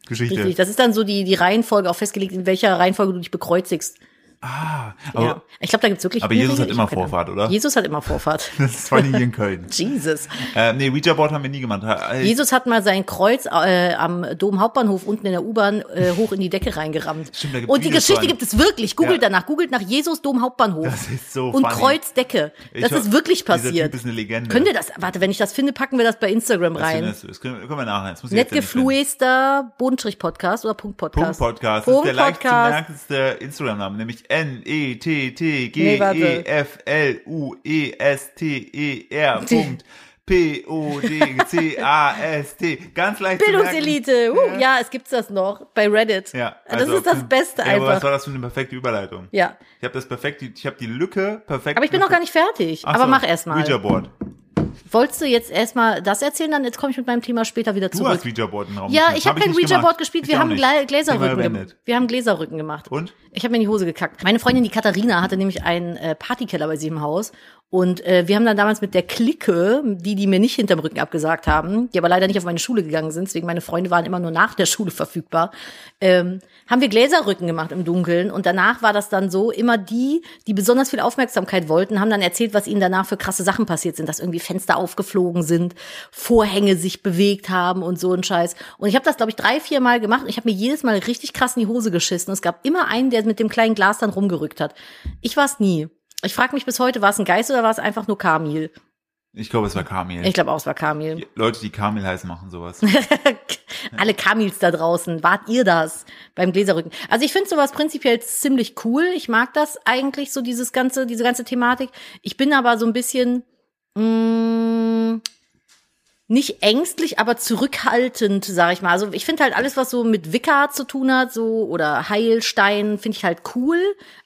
Geschichte. Richtig. Das ist dann so die, die Reihenfolge auch festgelegt, in welcher Reihenfolge du dich bekreuzigst. Ah, aber ja. Ich glaube, da gibt's wirklich. aber Jesus Regel. hat Ich immer Vorfahrt, oder? Jesus hat immer Vorfahrt. (laughs) das ist vor allem hier in Köln. (laughs) Jesus. äh, nee, Ouija Board haben wir nie gemacht. Äh, Jesus hat mal sein Kreuz äh, am Dom Hauptbahnhof unten in der U-Bahn äh, hoch in die Decke reingerammt. Stimmt, da gibt's Und die Geschichte von. gibt es wirklich. Googelt Ja. danach. Googelt nach Jesus Dom Hauptbahnhof. Das ist so Und funny. Kreuzdecke. Das Ich ist wirklich Dieser passiert. Typ ist eine Legende. Könnt ihr das? Warte, wenn ich das finde, packen wir das bei Instagram Das rein. du. Das können, können wir nachher. Das ich. Netgefluester Bodenstrich-Podcast oder Punkt Podcast? Punkt Podcast. Das ist der leicht Podcast. merkendste Instagram-Name, nämlich Nee, warte. E N-E-T-T-G-E-F-L-U-E-S-T-E-R. (laughs) Punkt. P-O-D-C-A-S-T. Ganz leicht zu merken. Bildungselite. Uh, ja. es gibt's das noch bei Reddit. Ja, das also ist das Beste ja, Aber was einfach. war das für eine perfekte Überleitung? Ja. Ich habe das perfekt, ich habe die Lücke perfekt. Aber ich bin noch gar nicht fertig. Ach Aber so, mach erst mal. Ouija Board. Wolltest du jetzt erstmal das erzählen, dann jetzt komme ich mit meinem Thema später wieder Du zurück. hast Ouija Board in den Raum Ja, ich habe Hab kein Ouija Board gespielt, wir haben. Gla Gläserrücken gemacht. Wir haben Gläserrücken gemacht. Und? Ich habe mir in die Hose gekackt. Meine Freundin, die Katharina, hatte nämlich einen äh, Partykeller bei sich im Haus. Und äh, wir haben dann damals mit der Clique, die, die mir nicht hinterm Rücken abgesagt haben, die aber leider nicht auf meine Schule gegangen sind, deswegen meine Freunde waren immer nur nach der Schule verfügbar, ähm, haben wir Gläserrücken gemacht im Dunkeln. Und danach war das dann so, immer die, die besonders viel Aufmerksamkeit wollten, haben dann erzählt, was ihnen danach für krasse Sachen passiert sind, dass irgendwie Fenster aufgeflogen sind, Vorhänge sich bewegt haben und so ein Scheiß. Und ich habe das, glaube ich, drei, vier Mal gemacht und ich habe mir jedes Mal richtig krass in die Hose geschissen. Es gab immer einen, der mit dem kleinen Glas dann rumgerückt hat. Ich war es nie. Ich frage mich bis heute, war es ein Geist oder war es einfach nur Kamil? Ich glaube, es war Kamil. Ich glaube auch, es war Kamil. Die Leute, die Kamil heißen, machen sowas. (laughs) Alle Kamils da draußen, wart ihr das beim Gläserrücken? Also ich finde sowas prinzipiell ziemlich cool. Ich mag das eigentlich, so dieses ganze, diese ganze Thematik. Ich bin aber so ein bisschen mh, nicht ängstlich, aber zurückhaltend, sag ich mal. Also ich finde halt alles, was so mit Wicca zu tun hat, so oder Heilstein, finde ich halt cool,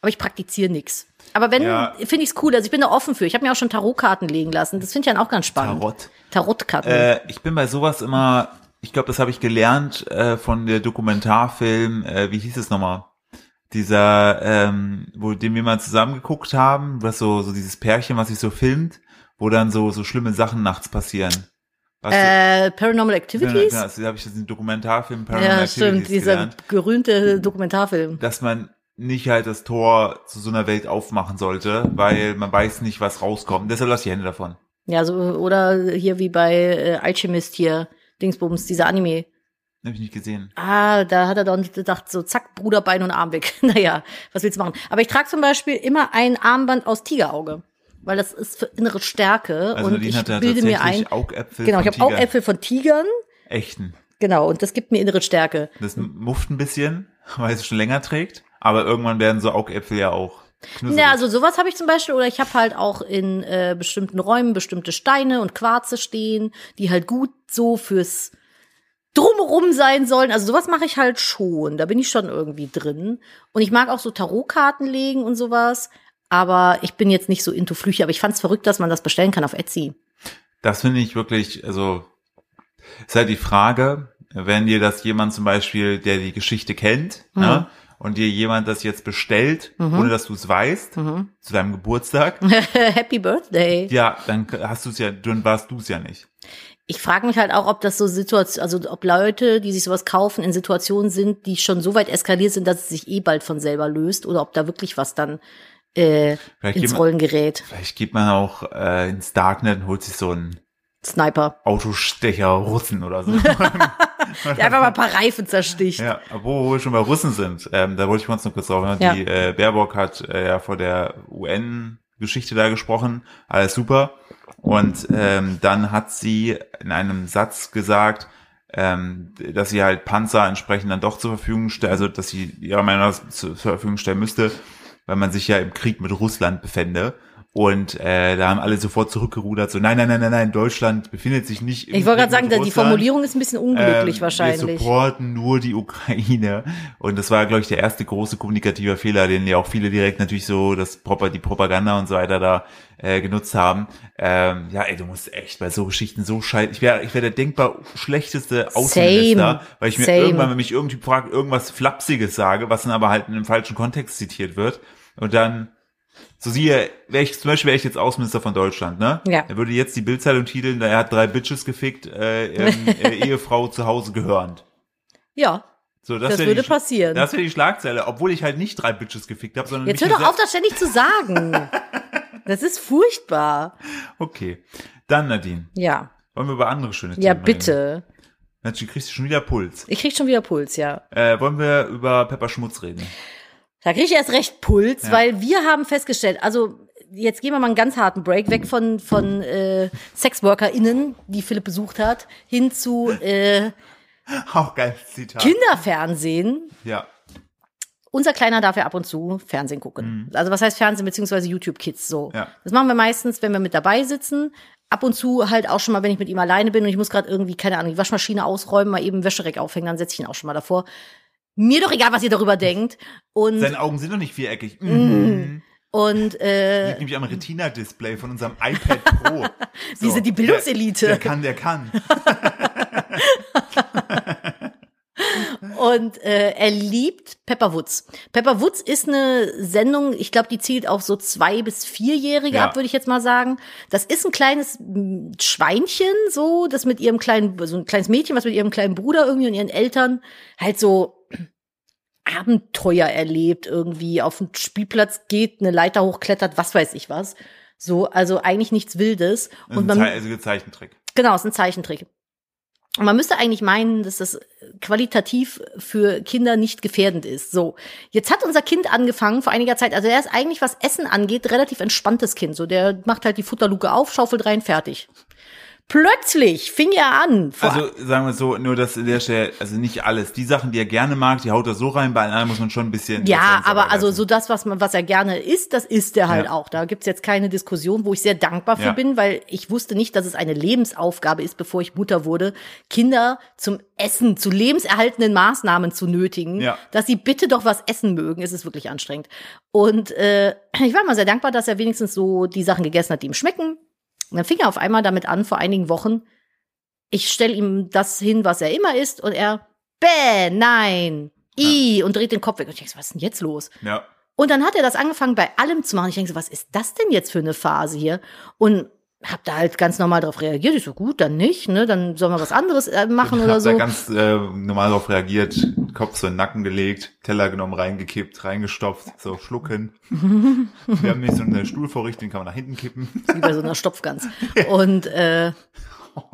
aber ich praktiziere nix. Aber wenn, Ja. finde ich's cool. Also ich bin da offen für. Ich habe mir auch schon Tarotkarten legen lassen. Das finde ich dann auch ganz spannend. Tarot. Tarotkarten. Äh, ich bin bei sowas immer, ich glaube, das habe ich gelernt äh, von der Dokumentarfilm, äh, wie hieß es nochmal? Dieser, ähm, wo den wir mal zusammen geguckt haben, was so, so dieses Pärchen, was sich so filmt, wo dann so, so schlimme Sachen nachts passieren. Du? äh, Paranormal Activities? genau, also da habe ich das in Dokumentarfilm Paranormal Ja, stimmt. Activities Dieser gelernt, gerühmte Dokumentarfilm. dass man nicht halt das Tor zu so einer Welt aufmachen sollte, weil man weiß nicht, was rauskommt. Deshalb lass die Hände davon. Ja, so, oder hier wie bei äh, Alchemist hier, Dingsbums, dieser Anime. Habe ich nicht gesehen. Ah, da hat er dann gedacht, so zack, Bruder, Bein und Arm weg. (laughs) naja, was willst du machen? Aber ich trage zum Beispiel immer ein Armband aus Tigerauge, weil das ist für innere Stärke Also und Nadine ich hat bilde mir ein. Augäpfel Genau, ich habe auch Tiger. Äpfel von Tigern, Echten. genau, und das gibt mir innere Stärke. Das mufft ein bisschen, (laughs) weil es schon länger trägt. Aber irgendwann werden so Augäpfel ja auch knusselig. Ja, also sowas habe ich zum Beispiel, oder ich habe halt auch in äh, bestimmten Räumen bestimmte Steine und Quarze stehen, die halt gut so fürs Drumherum sein sollen. Also sowas mache ich halt schon. Da bin ich schon irgendwie drin. Und ich mag auch so Tarotkarten legen und sowas. Aber ich bin jetzt nicht so into Flüche. Aber ich fand's verrückt, dass man das bestellen kann auf Etsy. Das finde ich wirklich, also ist halt die Frage, wenn dir das jemand zum Beispiel, der die Geschichte kennt, Mhm. ne, und dir jemand das jetzt bestellt, ohne dass du es weißt, Mhm. zu deinem Geburtstag, (laughs) Happy Birthday. ja, dann hast du es ja, dann warst du es ja nicht. Ich frage mich halt auch, ob das so Situation, also ob Leute, die sich sowas kaufen, in Situationen sind, die schon so weit eskaliert sind, dass es sich eh bald von selber löst, oder ob da wirklich was dann äh, ins geht man- Rollen gerät. Vielleicht geht man auch äh, ins Darknet und holt sich so einen Sniper. Autostecher Russen oder so. (laughs) (laughs) Der einfach mal ein paar Reifen zersticht. Ja, obwohl wir schon bei Russen sind, ähm, da wollte ich uns noch kurz drauf. Ne? Ja. Die äh, Baerbock hat äh, ja vor der UN-Geschichte da gesprochen, alles super. Und ähm, dann hat sie in einem Satz gesagt, ähm, dass sie halt Panzer entsprechend dann doch zur Verfügung stellt, also dass sie ihrer Meinung nach zur Verfügung stellen müsste, weil man sich ja im Krieg mit Russland befände. Und äh, da haben alle sofort zurückgerudert, so nein, nein, nein, nein, nein, Deutschland befindet sich nicht im Ich wollte gerade sagen, da- die Russland. Formulierung ist ein bisschen unglücklich Ähm, wahrscheinlich. Wir supporten nur die Ukraine. Und das war, glaube ich, der erste große kommunikative Fehler, den ja auch viele direkt natürlich so das die Propaganda und so weiter da äh, genutzt haben. Ähm, ja, ey, du musst echt bei so Geschichten so scheiße. Ich wäre ich wär der denkbar schlechteste Außenminister, weil ich mir Same. irgendwann, wenn mich irgendwie fragt, irgendwas Flapsiges sage, was dann aber halt in einem falschen Kontext zitiert wird. Und dann so siehe, wäre ich, zum Beispiel wäre ich jetzt Außenminister von Deutschland, ne? Ja. Er würde jetzt die Bildzeitung titeln, er hat drei Bitches gefickt, äh, (laughs) ähm, äh, Ehefrau zu Hause gehörend. ja, So, Das wär würde die, passieren. Das wäre die Schlagzeile, obwohl ich halt nicht drei Bitches gefickt habe, sondern jetzt hör doch auf, das ständig zu sagen. (laughs) Das ist furchtbar. Okay. Dann, Nadine, Ja, wollen wir über andere schöne ja, Themen reden? bitte. Mensch, du kriegst schon wieder Puls. Ich krieg schon wieder Puls, ja. Äh, wollen wir über Pepper Schmutz reden? Da krieg ich erst recht Puls, Ja. weil wir haben festgestellt, also jetzt gehen wir mal einen ganz harten Break weg von von äh, SexworkerInnen, die Philipp besucht hat, hin zu äh, (laughs) Auch geiles Zitat. Kinderfernsehen. Ja. Unser Kleiner darf ja ab und zu Fernsehen gucken. Also was heißt Fernsehen beziehungsweise YouTube Kids so. Ja. Das machen wir meistens, wenn wir mit dabei sitzen. Ab und zu halt auch schon mal, wenn ich mit ihm alleine bin und ich muss gerade irgendwie, keine Ahnung, die Waschmaschine ausräumen, mal eben Wäschereck aufhängen, dann setze ich ihn auch schon mal davor. Mir doch egal, was ihr darüber denkt. Und, Seine Augen sind doch nicht viereckig. Mhm. und äh, Liegt nämlich am Retina-Display von unserem iPad Pro. (laughs) Wir sind die Bildungselite. Der, der kann, der kann. Und (laughs) Und äh, er liebt Pepper Woods. Pepper Woods ist eine Sendung, ich glaube, die zielt auf so zwei bis vierjährige Ja. ab, würde ich jetzt mal sagen. Das ist ein kleines mm, Schweinchen, so, das mit ihrem kleinen, so ein kleines Mädchen, was mit ihrem kleinen Bruder irgendwie und ihren Eltern halt so Abenteuer erlebt, irgendwie auf den Spielplatz geht, eine Leiter hochklettert, was weiß ich was. So, also eigentlich nichts Wildes. Das Und ist ein man, also Zeichentrick. Genau, ist ein Zeichentrick. Und man müsste eigentlich meinen, dass das qualitativ für Kinder nicht gefährdend ist. So, jetzt hat unser Kind angefangen vor einiger Zeit, also er ist eigentlich, was Essen angeht, relativ entspanntes Kind. So, der macht halt die Futterluke auf, schaufelt rein, fertig. Plötzlich fing er an. Also sagen wir so, nur dass in der Stelle, also nicht alles. Die Sachen, die er gerne mag, die haut er so rein, bei allen anderen muss man schon ein bisschen. Ja, aber also so das, was man, was er gerne isst, das isst er halt Ja. auch. Da gibt's jetzt keine Diskussion, wo ich sehr dankbar für Ja. bin, weil ich wusste nicht, dass es eine Lebensaufgabe ist, bevor ich Mutter wurde, Kinder zum Essen, zu lebenserhaltenden Maßnahmen zu nötigen, Ja. dass sie bitte doch was essen mögen. Es ist wirklich anstrengend. Und äh, ich war mal sehr dankbar, dass er wenigstens so die Sachen gegessen hat, die ihm schmecken. Und dann fing er auf einmal damit an, vor einigen Wochen, ich stelle ihm das hin, was er immer isst, und er, bäh, nein, i, und dreht den Kopf weg. Und ich denke, so, was ist denn jetzt los? Ja. Und dann hat er das angefangen bei allem zu machen. Ich denke so, was ist das denn jetzt für eine Phase hier? Und hab da halt ganz normal drauf reagiert. Ich so, gut, dann nicht, ne? Dann sollen wir was anderes äh, machen Ich oder hab so. da ganz äh, normal darauf reagiert, Kopf so in den Nacken gelegt, Teller genommen, reingekippt, reingestopft, so schlucken. (laughs) Wir haben nicht so eine Stuhlvorrichtung, den kann man nach hinten kippen. Wie bei so einer Stopfgans. (laughs) Und äh, (laughs)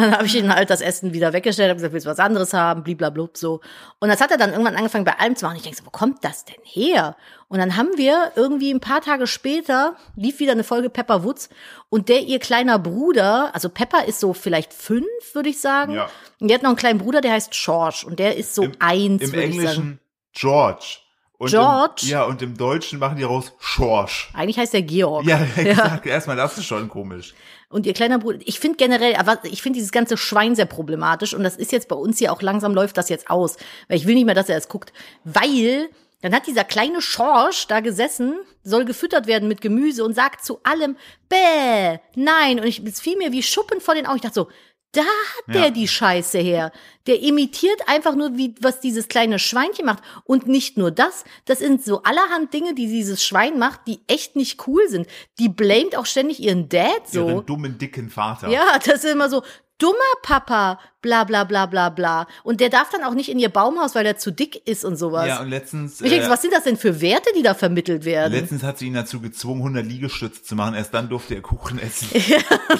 dann habe ich ihm halt das Essen wieder weggestellt, habe gesagt, willst du was anderes haben, bliblablub, so. Und das hat er dann irgendwann angefangen bei allem zu machen. Ich denke so, wo kommt das denn her? Und dann haben wir irgendwie ein paar Tage später, lief wieder eine Folge Pepper Woods und der ihr kleiner Bruder, also Pepper ist so vielleicht fünf, würde ich sagen. Ja. Und die hat noch einen kleinen Bruder, der heißt George und der ist so Im- eins, Im würde ich sagen. Englischen George. Und George? Im, ja, und im Deutschen machen die raus Schorsch. Eigentlich heißt der Georg. Ja, (laughs) exakt. Erstmal, das ist schon komisch. Und ihr kleiner Bruder, ich finde generell, aber ich finde dieses ganze Schwein sehr problematisch und das ist jetzt bei uns hier auch langsam läuft das jetzt aus, weil ich will nicht mehr, dass er es guckt, weil dann hat dieser kleine Schorsch da gesessen, soll gefüttert werden mit Gemüse und sagt zu allem, bäh, nein. Und ich, es fiel mir wie Schuppen vor den Augen. Ich dachte so, da hat der Ja. die Scheiße her. Der imitiert einfach nur, wie, was dieses kleine Schweinchen macht. Und nicht nur das, das sind so allerhand Dinge, die dieses Schwein macht, die echt nicht cool sind. Die blamet auch ständig ihren Dad so. Ihren dummen, dicken Vater. Ja, das ist immer so, dummer Papa, bla bla bla bla bla. Und der darf dann auch nicht in ihr Baumhaus, weil er zu dick ist und sowas. Ja, und letztens, ich denke, äh, was sind das denn für Werte, die da vermittelt werden? letztens hat sie ihn dazu gezwungen, 100 Liegestütze zu machen. Erst dann durfte er Kuchen essen. (laughs)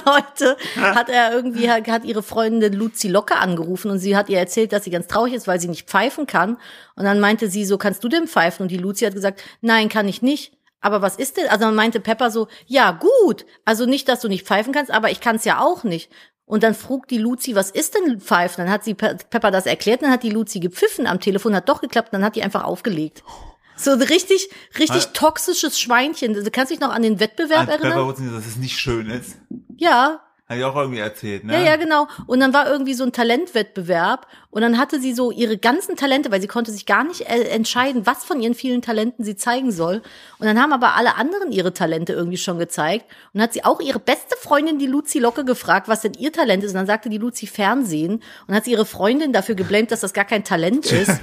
Leute, hat er irgendwie, hat, hat ihre Freundin Luzi Locke angerufen und sie hat ihr erzählt, dass sie ganz traurig ist, weil sie nicht pfeifen kann. Und dann meinte sie so, kannst du denn pfeifen? Und die Luzi hat gesagt, nein, kann ich nicht. Aber was ist denn? Also dann meinte Pepper so, ja gut, also nicht, dass du nicht pfeifen kannst, aber ich kann es ja auch nicht. Und dann frug die Luzi, was ist denn Pfeifen? Dann hat sie Pe Pepper das erklärt, dann hat die Luzi gepfiffen am Telefon, hat doch geklappt, dann hat die einfach aufgelegt. So ein richtig, richtig Ah. toxisches Schweinchen. Du kannst dich noch an den Wettbewerb An Pepper erinnern? Woods, dass es nicht schön ist. Ja, Hat ich auch irgendwie erzählt, ne? ja, ja, genau. Und dann war irgendwie so ein Talentwettbewerb und dann hatte sie so ihre ganzen Talente, weil sie konnte sich gar nicht äh, entscheiden, was von ihren vielen Talenten sie zeigen soll. Und dann haben aber alle anderen ihre Talente irgendwie schon gezeigt. Und dann hat sie auch ihre beste Freundin, die Luzi Locke, gefragt, was denn ihr Talent ist. Und dann sagte die Luzi Fernsehen und hat sie ihre Freundin dafür geblamed, dass das gar kein Talent (laughs) ist.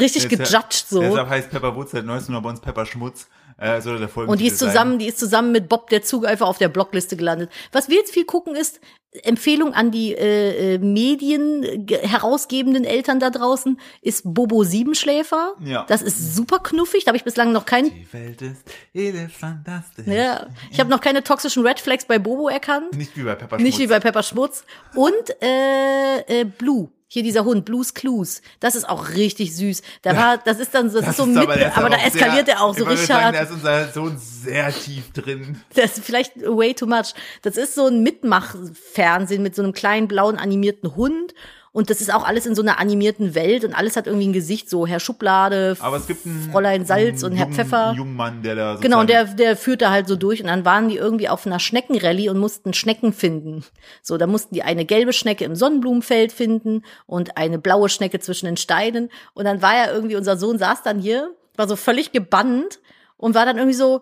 Richtig gejudged so. Deshalb heißt Pepper Woods seit 19 bei uns Pepper Schmutz. Äh, der Und die ist zusammen, die ist zusammen mit Bob der Zug einfach auf der Blockliste gelandet. Was wir jetzt viel gucken ist Empfehlung an die äh, äh, Medien ge- herausgebenden Eltern da draußen ist Bobo Siebenschläfer. Ja. Das ist super knuffig. Da habe ich bislang noch kein Die Welt ist elefantastisch. ja, ich habe noch keine toxischen Red Flags bei Bobo erkannt. Nicht wie bei Pepper Nicht wie Schmutz. bei Pepper Schmutz. Und äh, äh, Blue. Hier dieser Hund, Blues Clues. Das ist auch richtig süß. Da war, das ist dann so, das, ist so ist mit, der ist aber da eskaliert sehr, er auch so richtig sagen. Da ist unser Sohn sehr tief drin. Das ist vielleicht way too much. Das ist so ein Mitmachfernsehen mit so einem kleinen blauen animierten Hund. Und das ist auch alles in so einer animierten Welt und alles hat irgendwie ein Gesicht, so Herr Schublade, Aber es gibt einen Fräulein Salz und Herr jungen, Pfeffer. jungen Mann, der da Genau, und der, der führt da halt so durch und dann waren die irgendwie auf einer Schneckenrallye und mussten Schnecken finden. So, da mussten die eine gelbe Schnecke im Sonnenblumenfeld finden und eine blaue Schnecke zwischen den Steinen. Und dann war ja irgendwie, unser Sohn saß dann hier, war so völlig gebannt und war dann irgendwie so,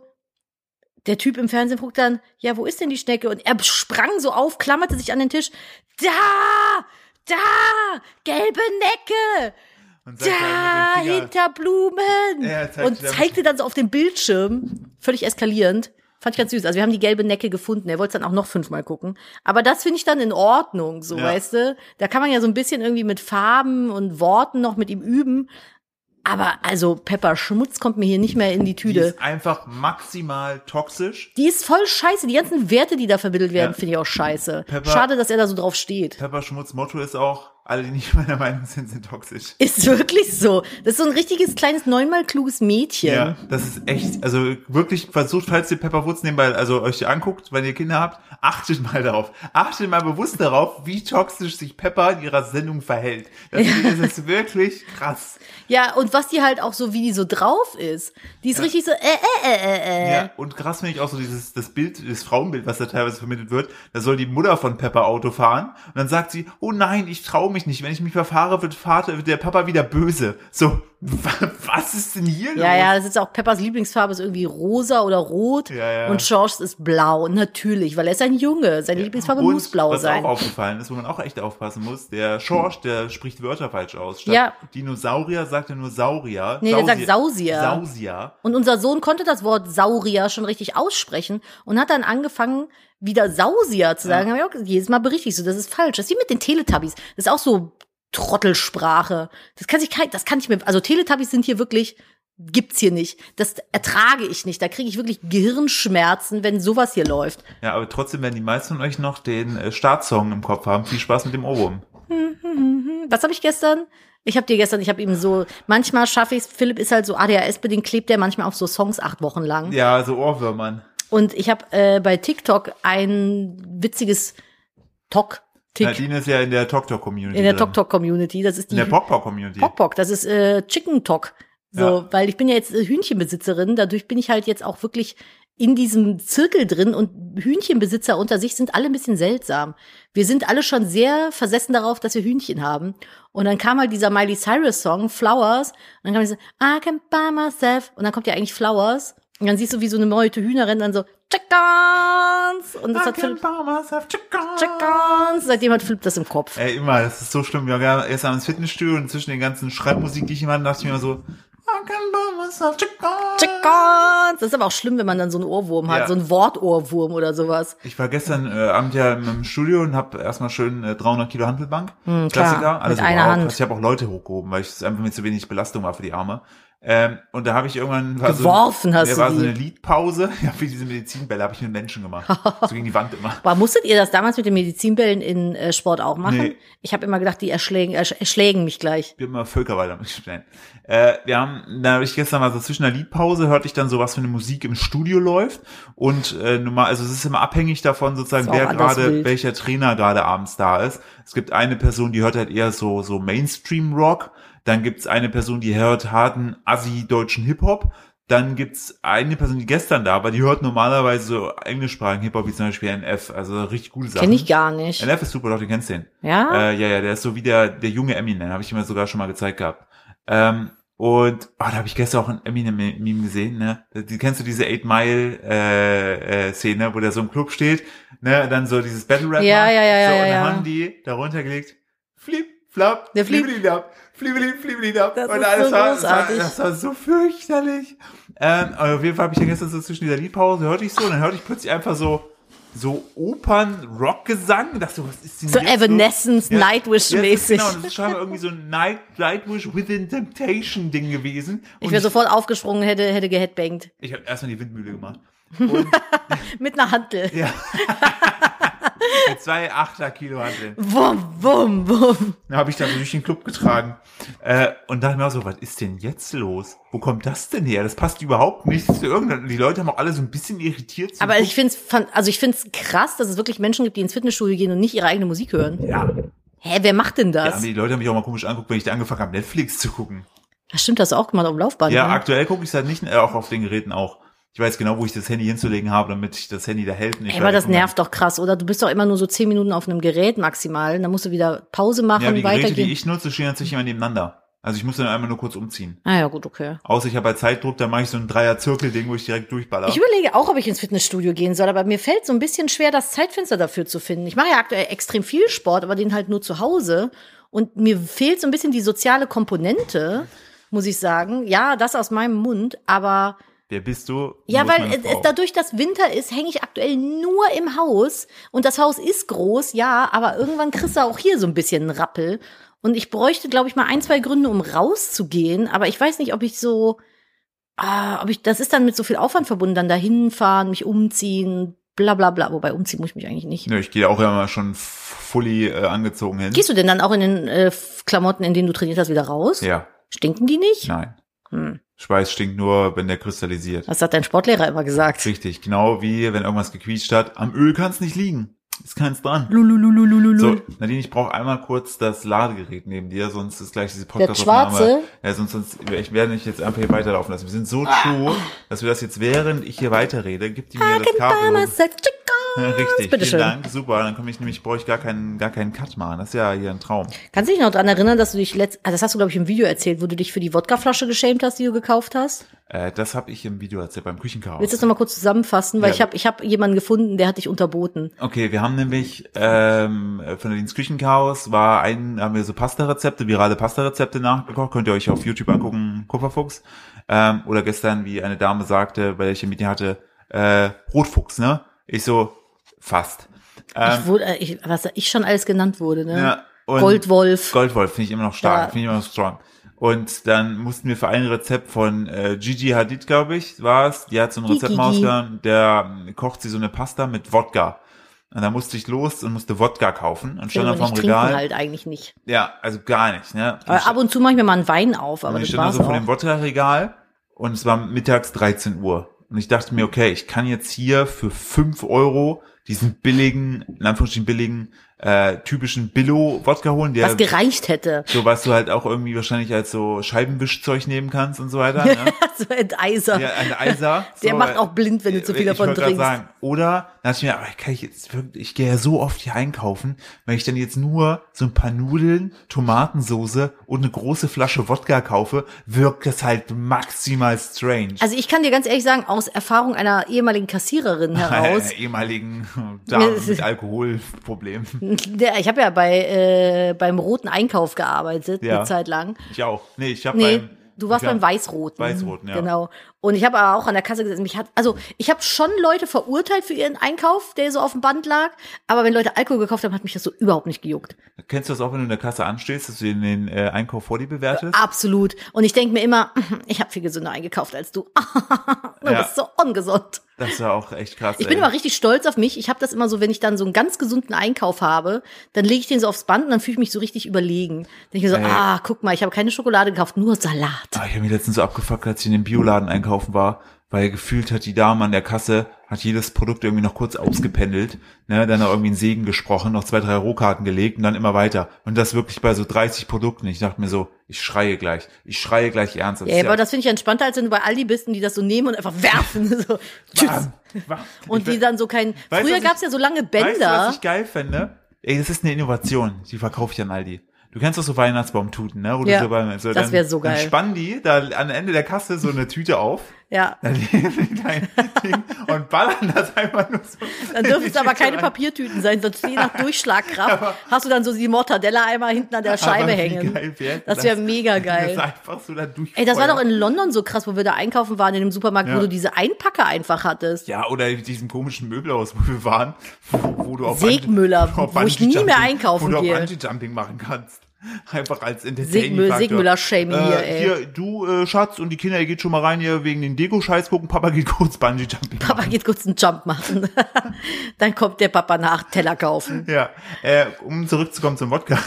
der Typ im Fernsehen fragt dann, ja, wo ist denn die Schnecke? Und er sprang so auf, klammerte sich an den Tisch. Da! Da! gelbe Necke. Und Da, hinter Blumen. Ja, zeigt und zeigte dann so auf dem Bildschirm, völlig eskalierend. Fand ich ganz süß. Also wir haben die gelbe Necke gefunden. Er wollte es dann auch noch fünfmal gucken. Aber das finde ich dann in Ordnung, so Ja. weißt du. Da kann man ja so ein bisschen irgendwie mit Farben und Worten noch mit ihm üben. Aber also Pepper Schmutz kommt mir hier nicht mehr in die die Tüte. ist einfach maximal toxisch. Die ist voll scheiße. Die ganzen Werte, die da vermittelt werden, Ja. finde ich auch scheiße. Pepper- Schade, dass er da so drauf steht. Pepper Schmutz Motto ist auch, alle, die nicht (laughs) meiner Meinung sind, sind toxisch. Ist wirklich so. Das ist so ein richtiges kleines neunmal kluges Mädchen. Ja, das ist echt, also wirklich versucht, falls ihr Pepper Woods nebenbei, also euch anguckt, wenn ihr Kinder habt, achtet mal darauf. Achtet mal bewusst darauf, wie toxisch sich Pepper in ihrer Sendung verhält. Das, das ist wirklich krass. Ja, und was die halt auch so, wie die so drauf ist. Die ist richtig so, äh, äh, äh, äh, äh. Ja, und krass finde ich auch so dieses, das Bild, das Frauenbild, was da teilweise vermittelt wird. Da soll die Mutter von Pepper Auto fahren und dann sagt sie, oh nein, ich traue mich nicht. Wenn ich mich verfahre, wird Vater, wird der Papa wieder böse. So, (laughs) was ist denn hier Ja, los? ja, das ist auch Peppers Lieblingsfarbe ist irgendwie rosa oder rot Ja, ja. und Georges ist blau. Natürlich, weil er ist ein Junge. Seine Lieblingsfarbe und muss blau was sein. auch aufgefallen ist, wo man auch echt aufpassen muss, der Schorsch, der spricht Wörter falsch aus. Statt Ja. Dinosaurier sagt er nur Saurier. Nee, der sagt Sausier. Sausier. Und unser Sohn konnte das Wort Saurier schon richtig aussprechen und hat dann angefangen, wieder Sausier zu sagen. Hab ich auch jedes Mal berichtigt so, das ist falsch. Das ist wie mit den Teletubbies. Das ist auch so Trottelsprache. Das kann sich kein, das kann ich mir, also Teletubbies sind hier wirklich, gibt's hier nicht. Das ertrage ich nicht. Da kriege ich wirklich Gehirnschmerzen, wenn sowas hier läuft. Ja, aber trotzdem werden die meisten von euch noch den äh, Startsong im Kopf haben. Viel Spaß mit dem Ohrwurm. Was habe ich gestern? Ich habe dir gestern, ich habe ihm so, manchmal schaffe ich Philipp ist halt so ADHS-bedingt, klebt der manchmal auf so Songs acht Wochen lang. Ja, so Ohrwürmern. Und ich habe äh, bei TikTok ein witziges Tok. Tick Nadine ist ja in der TokTok-Community. in der drin. TokTok-Community. Das ist In die der Pokpok-Community. Pokpok, das ist äh, Chicken Tok. So, Ja. weil ich bin ja jetzt äh, Hühnchenbesitzerin, dadurch bin ich halt jetzt auch wirklich in diesem Zirkel drin und Hühnchenbesitzer unter sich sind alle ein bisschen seltsam. Wir sind alle schon sehr versessen darauf, dass wir Hühnchen haben. Und dann kam halt dieser Miley Cyrus Song, Flowers, und dann kam ich so, I can buy myself, und dann kommt ja eigentlich Flowers, und dann siehst du, wie so eine Meute Hühner rennen dann so, Chickens! Und das I hat Philipp, buy myself chicken. Chickens! Seitdem hat Philipp das im Kopf. Ey, immer, das ist so schlimm. Wir waren erst am Fitnessstudio und zwischen den ganzen Schreibmusik, die ich immer hatte, dachte ich mir immer so, I can buy myself chicken. Chickens! Das ist aber auch schlimm, wenn man dann so einen Ohrwurm hat, Ja. so einen Wortohrwurm oder sowas. Ich war gestern äh, Abend ja im Studio und habe erstmal schön äh, 300 Kilo Handelbank. Hm, klar, Klassiker. mit Alles einer Hand. Ich habe auch Leute hochgehoben, weil es einfach mir zu wenig Belastung war für die Arme. Ähm, und da habe ich irgendwann war Geworfen so, hast ja, du war so die. eine Liedpause. (laughs) Ja, für diese Medizinbälle habe ich mit Menschen gemacht. so gegen die Wand immer. (laughs) Aber musstet ihr das damals mit den Medizinbällen in äh, Sport auch machen? Nee. Ich habe immer gedacht, die erschlägen, ersch erschlägen mich gleich. Wir haben immer Völkerwald damit gespielt. Äh, wir haben, da habe ich gestern mal so zwischen der Liedpause hörte ich dann so, was für eine Musik im Studio läuft. Und äh, normal, also es ist immer abhängig davon, sozusagen, wer gerade, welcher Trainer gerade abends da ist. Es gibt eine Person, die hört halt eher so, so Mainstream-Rock. Dann gibt's eine Person, die hört harten Assi-deutschen Hip-Hop. Dann gibt's eine Person, die gestern da war, die hört normalerweise so englischsprachigen Hip-Hop, wie zum Beispiel NF, also richtig gute Sachen. Kenne ich gar nicht. NF ist super, doch, du kennst den. Ja? Äh, ja, ja, der ist so wie der, der junge Eminem, habe ich mir sogar schon mal gezeigt gehabt. Ähm, und oh, da habe ich gestern auch ein Eminem-Meme gesehen, ne? Die, kennst du diese Eight Mile äh, äh, Szene, wo der so im Club steht, ne? Dann so dieses Battle Rap. Ja, ja, ja, so, ja, und ja. dann haben die darunter gelegt, flip, flap, Der flip, flip, flip, Das und ist alles so war, das war, das war so fürchterlich. Ähm, aber auf jeden Fall habe ich dann gestern so zwischen dieser Liedpause, hörte ich so, und dann hörte ich plötzlich einfach so, so Opern-Rock-Gesang. Dachte so, was ist denn So? Evanescence, Ja, Nightwish-mäßig. Ja, genau, das ist scheinbar irgendwie so ein Night, Nightwish Within Temptation Ding gewesen. ich Und wäre sofort aufgesprungen, hätte, hätte geheadbangt. ich habe erstmal die Windmühle gemacht. (laughs) Mit einer Hantel. Ja. (laughs) Mit zwei Achter Kilo Handeln. Wum, wum, wum. Dann habe ich dann durch den Club getragen. Äh, und dachte mir auch so, was ist denn jetzt los? Wo kommt das denn her? Das passt überhaupt nicht zu irgendeinem. Die Leute haben auch alle so ein bisschen irritiert. Aber ich finde es also ich find's krass, dass es wirklich Menschen gibt, die ins Fitnessstudio gehen und nicht ihre eigene Musik hören. ja, Hä, wer macht denn ja, das? aber die Leute haben mich auch mal komisch angeguckt, wenn ich da angefangen habe, Netflix zu gucken. Das stimmt, das auch gemacht auf dem Laufband. Ja, ne? aktuell gucke ich es halt nicht, äh, auch auf den Geräten auch. Ich weiß genau, wo ich das Handy hinzulegen habe, damit ich das Handy da ich Ey, aber das nervt doch krass, oder? Du bist doch immer nur so zehn Minuten auf einem Gerät maximal. Dann musst du wieder Pause machen, Ja, die Geräte, weitergehen. die ich nutze, stehen tatsächlich immer nebeneinander. Also ich muss dann einmal nur kurz umziehen. ah ja, gut, okay. Außer ich habe halt Zeitdruck, dann mache ich so ein Dreier-Zirkel-Ding, wo ich direkt durchballer. Ich überlege auch, ob ich ins Fitnessstudio gehen soll, aber mir fällt so ein bisschen schwer, das Zeitfenster dafür zu finden. Ich mache ja aktuell extrem viel Sport, aber den halt nur zu Hause. Und mir fehlt so ein bisschen die soziale Komponente, muss ich sagen. Ja, das aus meinem Mund, aber Wer bist du? ja, weil dadurch, dass Winter ist, hänge ich aktuell nur im Haus. Und das Haus ist groß, ja, aber irgendwann kriegst du auch hier so ein bisschen einen Rappel. Und ich bräuchte, glaube ich, mal ein, zwei Gründe, um rauszugehen. Aber ich weiß nicht, ob ich so, ah, ob ich, das ist dann mit so viel Aufwand verbunden, dann dahin fahren, mich umziehen, bla bla bla. Wobei umziehen muss ich mich eigentlich nicht. Nö, ich gehe auch immer schon fully äh, angezogen hin. Gehst du denn dann auch in den äh, Klamotten, in denen du trainiert hast, wieder raus? Ja, Stinken die nicht? nein. Hm. Schweiß stinkt nur, wenn der kristallisiert. Das hat dein Sportlehrer immer gesagt. Richtig, genau wie wenn irgendwas gequietscht hat. Am Öl kann es nicht liegen. Ist keins dran. Lulululululul. So, Nadine, ich brauche einmal kurz das Ladegerät neben dir, sonst ist gleich diese Podcast-Aufnahme. schwarze? Ja, sonst, sonst ich werde nicht jetzt einfach hier weiterlaufen lassen. Wir sind so true, dass wir das jetzt während ich hier weiterrede, gibt die mir das Kabel. Ja, (laughs) richtig, Bitte vielen schön. Dank, super. Dann komme ich nämlich, brauche ich gar keinen, gar keinen Cut machen. Das ist ja hier ein Traum. Kannst du dich noch dran erinnern, dass du dich letzt, ah, das hast du glaube ich im Video erzählt, wo du dich für die Wodkaflasche geschämt hast, die du gekauft hast? Äh, das habe ich im Video erzählt beim Küchenchaos. Willst du das noch mal kurz zusammenfassen, weil Ja. ich habe ich hab jemanden gefunden, der hat dich unterboten. Okay, wir haben nämlich ähm, von der Dienst Küchenchaos war ein, haben wir so Pasta-Rezepte, virale Pasta-Rezepte nachgekocht. Könnt ihr euch auf YouTube angucken, Kupferfuchs. Ähm, oder gestern, wie eine Dame sagte, bei der ich ein Meeting hatte, äh, Rotfuchs, ne? Ich so, fast. Ähm, ich wurde, äh, ich, was ich schon alles genannt wurde, ne? ja, Goldwolf. Goldwolf finde ich immer noch stark, Ja. finde ich immer noch strong. Und dann mussten wir für ein Rezept von äh, Gigi Hadid, glaube ich, war es. Die hat so ein Rezept rausgehauen, der ähm, kocht sie so eine Pasta mit Wodka. Und da musste ich los und musste Wodka kaufen und stand dann vorm Regal. halt eigentlich nicht. Ja, also gar nicht, ne? Aber ab und zu mache ich mir mal einen Wein auf, aber und ich das stand dann war's so vor dem. Wodka-Regal und es war mittags 13 Uhr. Und ich dachte mir, okay, ich kann jetzt hier für 5 Euro diesen billigen, in Anführungsstrichen billigen, äh, typischen Billo-Wodka holen, der Was gereicht hätte. so was du halt auch irgendwie wahrscheinlich als so Scheibenwischzeug nehmen kannst und so weiter. (laughs) Ne? so Enteiser. ja, ein Eiser. (laughs) Der so, macht auch blind, wenn du zu viel davon trinkst. Sagen. Oder, da dachte ich mir, aber kann ich jetzt wirklich, ich gehe ja so oft hier einkaufen, wenn ich dann jetzt nur so ein paar Nudeln, Tomatensoße und eine große Flasche Wodka kaufe, wirkt das halt maximal strange. Also ich kann dir ganz ehrlich sagen, aus Erfahrung einer ehemaligen Kassiererin (laughs) heraus, Einer ehemaligen Dame mit Alkoholproblemen. Ich habe ja bei äh, beim roten Einkauf gearbeitet, Ja. eine Zeit lang. Ich auch. Nee, ich habe Nee, beim, du warst hab- beim Weißroten. Weißroten, ja. Genau. Und ich habe aber auch an der Kasse gesessen. Mich hat, also ich habe schon Leute verurteilt für ihren Einkauf, der so auf dem Band lag. Aber wenn Leute Alkohol gekauft haben, hat mich das so überhaupt nicht gejuckt. Kennst du das auch, wenn du in der Kasse anstehst, dass du den, den äh, Einkauf vor dir bewertest? Absolut. Und ich denke mir immer, (laughs) ich habe viel gesünder eingekauft als du. (laughs) du Ja. bist so ungesund. Das war auch echt krass. Ich bin ey. immer richtig stolz auf mich. Ich habe das immer so, wenn ich dann so einen ganz gesunden Einkauf habe, dann lege ich den so aufs Band und dann fühle ich mich so richtig überlegen. Denke ich mir so, Ey. ah, guck mal, ich habe keine Schokolade gekauft, nur Salat. Ah, ich habe mich letztens so abgefuckt, als ich in den Bioladen einkaufen war, weil gefühlt hat die Dame an der Kasse, hat jedes Produkt irgendwie noch kurz ausgependelt, ne, dann noch irgendwie einen Segen gesprochen, noch zwei, drei Rohkarten gelegt und dann immer weiter. Und das wirklich bei so 30 Produkten. Ich dachte mir so, ich schreie gleich, ich schreie gleich ernst. Das Ja, aber das finde ich entspannter, als wenn du bei Aldi bist und die das so nehmen und einfach werfen. (laughs) so, tschüss. Bam, bam. Und Ich die dann so kein. Weißt früher gab's ich- ja so lange Weißt du, Bänder. was ich geil fände? Ey, das ist eine Innovation, die verkaufe ich an Aldi. Du kennst doch so Weihnachtsbaumtuten, ne? Wo Ja, so bei, so, das dann- wär so geil. Dann spannen die da am Ende der Kasse so eine Tüte auf ja. Dann nehmen die dein Ding und ballern das einfach nur so. Dann dürfen es aber keine rein. Papiertüten sein, sonst je nach Durchschlagkraft hast du dann so die Mortadella einmal hinten an der Scheibe Aber hängen. geil wär Das wäre mega Das geil. einfach so da. Ey, das war doch in London so krass, wo wir da einkaufen waren in dem Supermarkt, wo Ja. du diese Einpacker einfach hattest. Ja, oder in diesem komischen Möbelhaus, wo wir waren, wo, wo du auf Segmüller, auf wo ich nie mehr einkaufen wo du gehe. auch Bungee-Jumping machen kannst. (laughs) Einfach als Segmüll- Entertainment-Faktor. Segmüller-Shaming hier, ey. Hier, du, äh, Schatz, und die Kinder, ihr geht schon mal rein hier wegen den Deko-Scheiß gucken. Papa geht kurz Bungee-Jumping Papa machen. geht kurz einen Jump machen. (laughs) Dann kommt der Papa nach, Teller kaufen. Ja, äh, um zurückzukommen zum Wodka.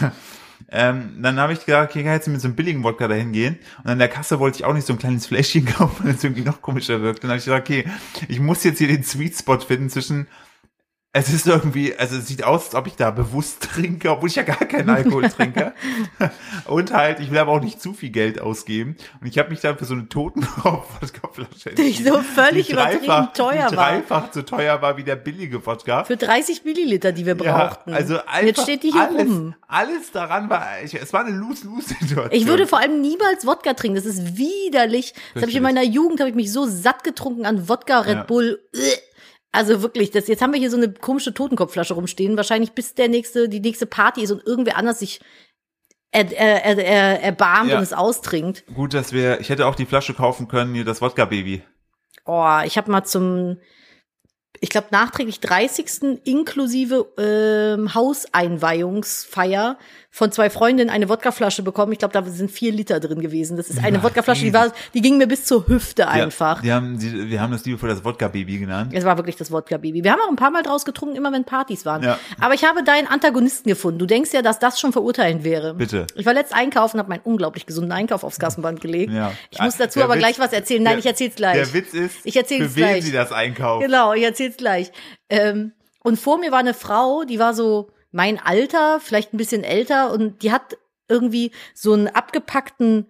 Ähm, dann habe ich gedacht, okay, kann jetzt mit so einem billigen Wodka dahin gehen. Und an der Kasse wollte ich auch nicht so ein kleines Fläschchen (laughs) kaufen, weil es irgendwie noch komischer wirkt. Dann habe ich gedacht, okay, ich muss jetzt hier den Sweet Spot finden zwischen es ist irgendwie, also es sieht aus, als ob ich da bewusst (laughs) trinke, obwohl ich ja gar keinen Alkohol (laughs) trinke. Und halt, ich will aber auch nicht zu viel Geld ausgeben. Und ich habe mich dann für so eine Totenraub-Wodka-Flasche Die so völlig die übertrieben teuer die war. dreifach so teuer war wie der billige Wodka. Für 30 Milliliter, die wir brauchten. Ja, also einfach Jetzt steht die hier alles, rum. Alles daran war, ich, es war eine Lose-Lose-Situation. Ich würde vor allem niemals Wodka trinken. Das ist widerlich. Das habe ich in meiner Jugend, habe ich mich so satt getrunken an Wodka, Red Ja. Bull. Also wirklich, das, jetzt haben wir hier so eine komische Totenkopfflasche rumstehen. Wahrscheinlich bis der nächste, die nächste Party ist und irgendwer anders sich er, er, er, er erbarmt Ja. und es austrinkt. Gut, dass wir, ich hätte auch die Flasche kaufen können, hier das Wodka-Baby. Oh, ich habe mal zum, ich glaube, nachträglich 30. inklusive ähm, Hauseinweihungsfeier von zwei Freundinnen eine Wodkaflasche bekommen. Ich glaube, da sind vier Liter drin gewesen. Das ist eine Wodkaflasche, die war, die ging mir bis zur Hüfte einfach. Ja, die haben, die, wir haben das liebevoll das Wodka-Baby genannt. Es war wirklich das Wodka-Baby. Wir haben auch ein paar Mal draus getrunken, immer wenn Partys waren. Ja. Aber ich habe deinen Antagonisten gefunden. Du denkst ja, dass das schon verurteilend wäre. Bitte. Ich war letzt einkaufen, habe meinen unglaublich gesunden Einkauf aufs Kassenband gelegt. Ja. Ich muss dazu Der aber Witz- gleich was erzählen. Nein, der- ich erzähl's gleich. Der Witz ist, Ich erzähl's für wen gleich. sie das einkaufen. Genau, ich erzähl's gleich. Ähm, und vor mir war eine Frau, die war so mein Alter, vielleicht ein bisschen älter und die hat irgendwie so einen abgepackten,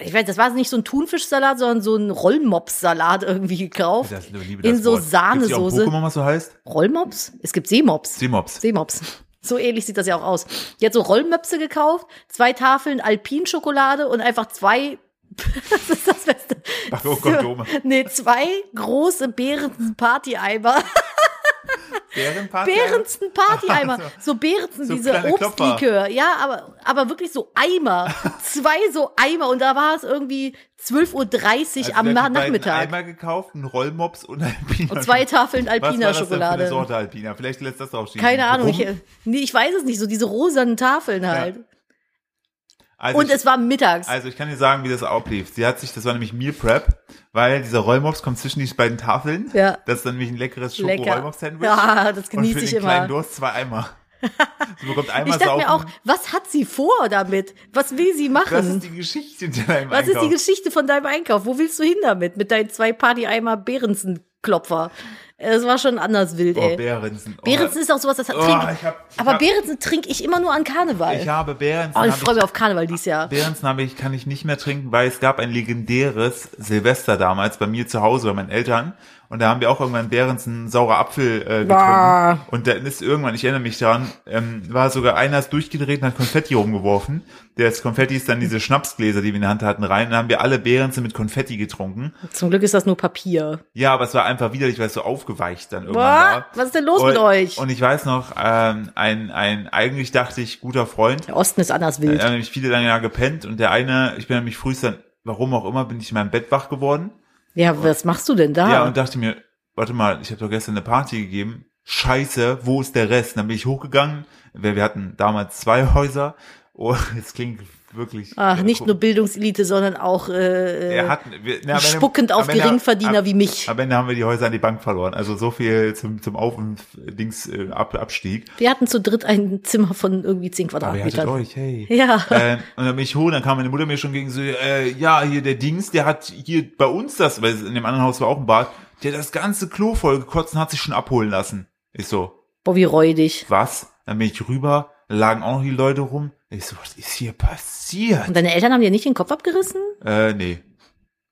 ich weiß, das war nicht so ein Thunfischsalat, sondern so ein Rollmops-Salat irgendwie gekauft. Das Liebe, in das so Wort. Gibt's Sahnesoße. Pokémon, was so heißt? Rollmops? Es gibt Seemops. Seemops. Seemops. So ähnlich sieht das ja auch aus. Die hat so Rollmöpse gekauft, zwei Tafeln Alpinschokolade und einfach zwei (laughs) das ist das Beste. Ach, oh Kondome. Nee, zwei große Behrensen-Party-Eimer. Bärenparty? Behrensen Partyeimer. So Behrensen, so diese. Obstlikör. Ja, aber, aber wirklich so Eimer. (laughs) Zwei so Eimer. Und da war es irgendwie 12.30 Uhr Also am Nachmittag. Eimer gekauft, einen Rollmops und Alpina. Und zwei Tafeln Was war das denn für Alpina-Schokolade. eine Sorte Alpina? Vielleicht lässt das draufstehen. Keine Ahnung. Ich, nee, ich weiß es nicht. So diese rosanen Tafeln halt. Also Und ich, es war mittags. Also ich kann dir sagen, wie das ablief. Sie hat sich, das war nämlich Meal Prep, weil dieser Rollmops kommt zwischen die beiden Tafeln. Ja. Das ist dann nämlich ein leckeres Lecker. Schoko-Rollmops-Sandwich. Ja, das genieße Und für ich den kleinen immer. Durst zwei Eimer. (laughs) Sie bekommt einmal Ich dachte saufen. mir auch, was hat sie vor damit? Was will sie machen? das ist die Geschichte hinter deinem Was ist Einkauf. die Geschichte von deinem Einkauf? Wo willst du hin damit? Mit deinen zwei Party-Eimer Behrensen-Klopfer. Es war schon anders wild, Oh, ey. Behrensen. Oh, Behrensen ist auch sowas, das hat Oh, trink. ich hab- ich aber hab- Behrensen trinke ich immer nur an Karneval. Ich habe Behrensen. oh, ich freue mich auf Karneval dieses Jahr. Behrensen habe ich, kann ich nicht mehr trinken, weil es gab ein legendäres Silvester damals bei mir zu Hause, bei meinen Eltern. Und da haben wir auch irgendwann Behrensen saurer Apfel äh, getrunken. Bah. Und dann ist irgendwann, ich erinnere mich daran, ähm, war sogar einer ist durchgedreht und hat Konfetti rumgeworfen. Das Konfetti ist dann diese Schnapsgläser, die wir in der Hand hatten, rein. Und dann haben wir alle Behrensen mit Konfetti getrunken. Zum Glück ist das nur Papier. Ja, aber es war einfach widerlich, weil es so aufgeweicht dann irgendwann Boah, war. was ist denn los und, mit euch? Und ich weiß noch, ähm, ein, ein, eigentlich dachte ich, guter Freund, Der Osten ist anders wild. haben nämlich viele lange Jahre gepennt und der eine, ich bin nämlich frühst dann, warum auch immer, bin ich in meinem Bett wach geworden. Ja, was machst du denn da? Ja, und dachte mir, warte mal, ich habe doch gestern eine Party gegeben. Scheiße, wo ist der Rest? Dann bin ich hochgegangen. Wir, wir hatten damals zwei Häuser. Oh, (laughs) es klingt wirklich. Ach, nicht äh, nur Bildungselite, sondern auch äh, er hat, wir, na, am Ende- spuckend auf Geringverdiener am- wie mich. Am Ende haben wir die Häuser an die Bank verloren. Also so viel zum, zum Auf- und Dings, äh, Ab, Abstieg. Wir hatten zu dritt ein Zimmer von irgendwie 10 Aber ihr hattet Quadratmetern. euch, hey. Ja. Ähm, und dann bin ich hoch, dann kam meine Mutter mir schon gegen so, äh, ja, hier der Dings, der hat hier bei uns das, weil in dem anderen Haus war auch ein Bad, der das ganze Klo voll gekotzt und hat sich schon abholen lassen. Ich so, Boah, wie räudig. was? Dann bin ich rüber, lagen auch noch die Leute rum. Ich so, was ist hier passiert? Und deine Eltern haben dir nicht den Kopf abgerissen? Äh, nee.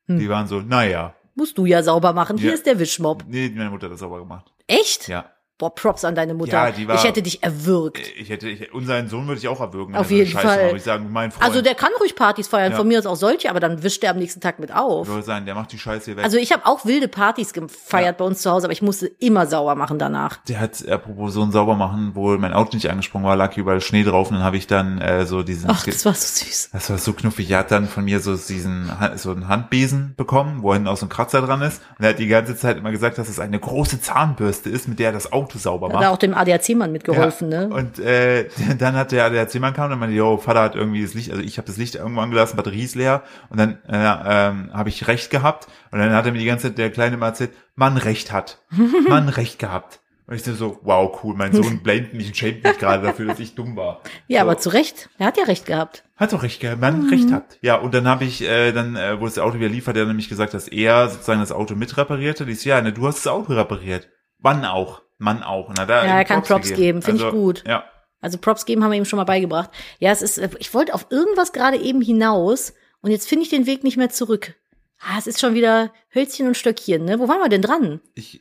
Hm. Die waren so, naja. Musst du ja sauber machen. Hier Ja. ist der Wischmob. Nee, meine Mutter hat das sauber gemacht. Echt? Ja. Boah, Props an deine Mutter. Ja, die war- ich hätte dich erwürgt. Ich hätte, ich, unseren Sohn würde ich auch erwürgen. Auf jeden Scheiße Fall. ich sagen, mein Freund. Also der kann ruhig Partys feiern, Ja. von mir aus auch solche, aber dann wischt er am nächsten Tag mit auf. würde sagen, der macht die Scheiße hier weg. Also ich habe auch wilde Partys gefeiert bei uns zu Hause, aber ich musste immer sauer machen danach. Der hat, apropos so ein sauber machen, wo mein Auto nicht angesprungen war, lag überall Schnee drauf und dann habe ich dann äh, so diesen, Ach, das war so süß. das war so knuffig, er hat dann von mir so diesen, so einen Handbesen bekommen, wo hinten auch so ein Kratzer dran ist und er hat die ganze Zeit immer gesagt, dass es eine große Zahnbürste ist, mit der er das Auto sauber Da macht. hat auch dem ADAC-Mann mitgeholfen, Ja. ne? Und äh, (laughs) dann hat der, der Zimmer kam und meinte, yo, Vater hat irgendwie das Licht, also ich habe das Licht irgendwo angelassen, Batterie ist leer und dann äh, ähm, habe ich recht gehabt und dann hat er mir die ganze Zeit der Kleine mal erzählt, Mann recht hat, (laughs) Mann recht gehabt. Und ich so, wow, cool, mein Sohn (laughs) blamet mich und schämt mich gerade dafür, dass ich dumm war. Ja, so. aber zu Recht. Er hat ja recht gehabt. Hat doch recht gehabt, Mann recht hat. Ja, und dann habe ich, äh, dann, äh, wo das Auto wieder lief, hat er nämlich gesagt, dass er sozusagen das Auto mit reparierte. Die ist, ja, ne, du hast das Auto repariert. Wann auch? Mann auch. Und hat er Ja, er kann Props gegeben. geben, finde ich Also, gut. Ja. Also Props geben haben wir ihm schon mal beigebracht. Ja, es ist, ich wollte auf irgendwas gerade eben hinaus und jetzt finde ich den Weg nicht mehr zurück. Ah, es ist schon wieder Hölzchen und Stöckchen, ne? Wo waren wir denn dran? Ich,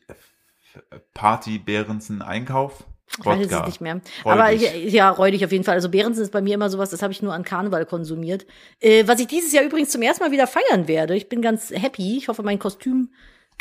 Party, Behrensen, Einkauf. Ich weiß Wodka. es nicht mehr. Räudig. Aber ich, ja, räudig auf jeden Fall. Also Behrensen ist bei mir immer sowas, das habe ich nur an Karneval konsumiert. Äh, was ich dieses Jahr übrigens zum ersten Mal wieder feiern werde. Ich bin ganz happy. Ich hoffe, mein Kostüm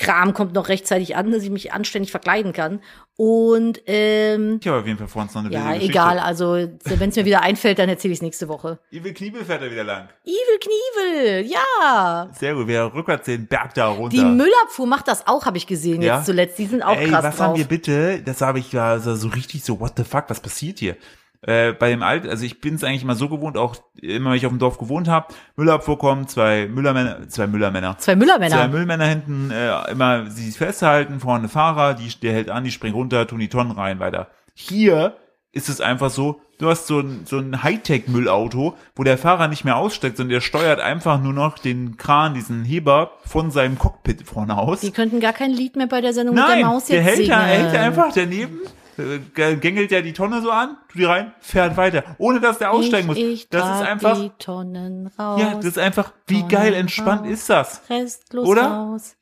Kram kommt noch rechtzeitig an, dass ich mich anständig verkleiden kann. Und ähm, Ich habe auf jeden Fall vor uns noch eine ja, egal. Also wenn es mir wieder einfällt, dann erzähle ich es nächste Woche. Evil Kniebel fährt er wieder lang. Evil Knievel, ja. Sehr gut, wir rückwärts den Berg da runter. Die Müllabfuhr macht das auch, habe ich gesehen Ja? jetzt zuletzt. Die sind auch Ey, krass was drauf. haben wir bitte? Das habe ich ja so so richtig so, what the fuck, was passiert hier? Äh, bei dem Alt, also ich bin es eigentlich immer so gewohnt, auch immer wenn ich auf dem Dorf gewohnt habe, Müllabfuhr kommen, zwei Müllermänner, zwei Müllermänner. Zwei Müllermänner. Zwei Müllmänner hinten, äh, immer sie festhalten, vorne Fahrer, die, der hält an, die springen runter, tun die Tonnen rein, weiter. Hier ist es einfach so, du hast so ein, so ein Hightech-Müllauto, wo der Fahrer nicht mehr aussteigt, sondern der steuert einfach nur noch den Kran, diesen Heber von seinem Cockpit vorne aus. die könnten gar kein Lied mehr bei der Sendung mit der Nein, Maus der jetzt hält, singen. da, er hält einfach daneben, gängelt ja die Tonne so an, tut die rein, fährt weiter, ohne dass der aussteigen muss. ich, ich das ist einfach, die Tonnen raus. ja, das ist einfach, wie geil entspannt raus. ist das? Restlos Oder? raus.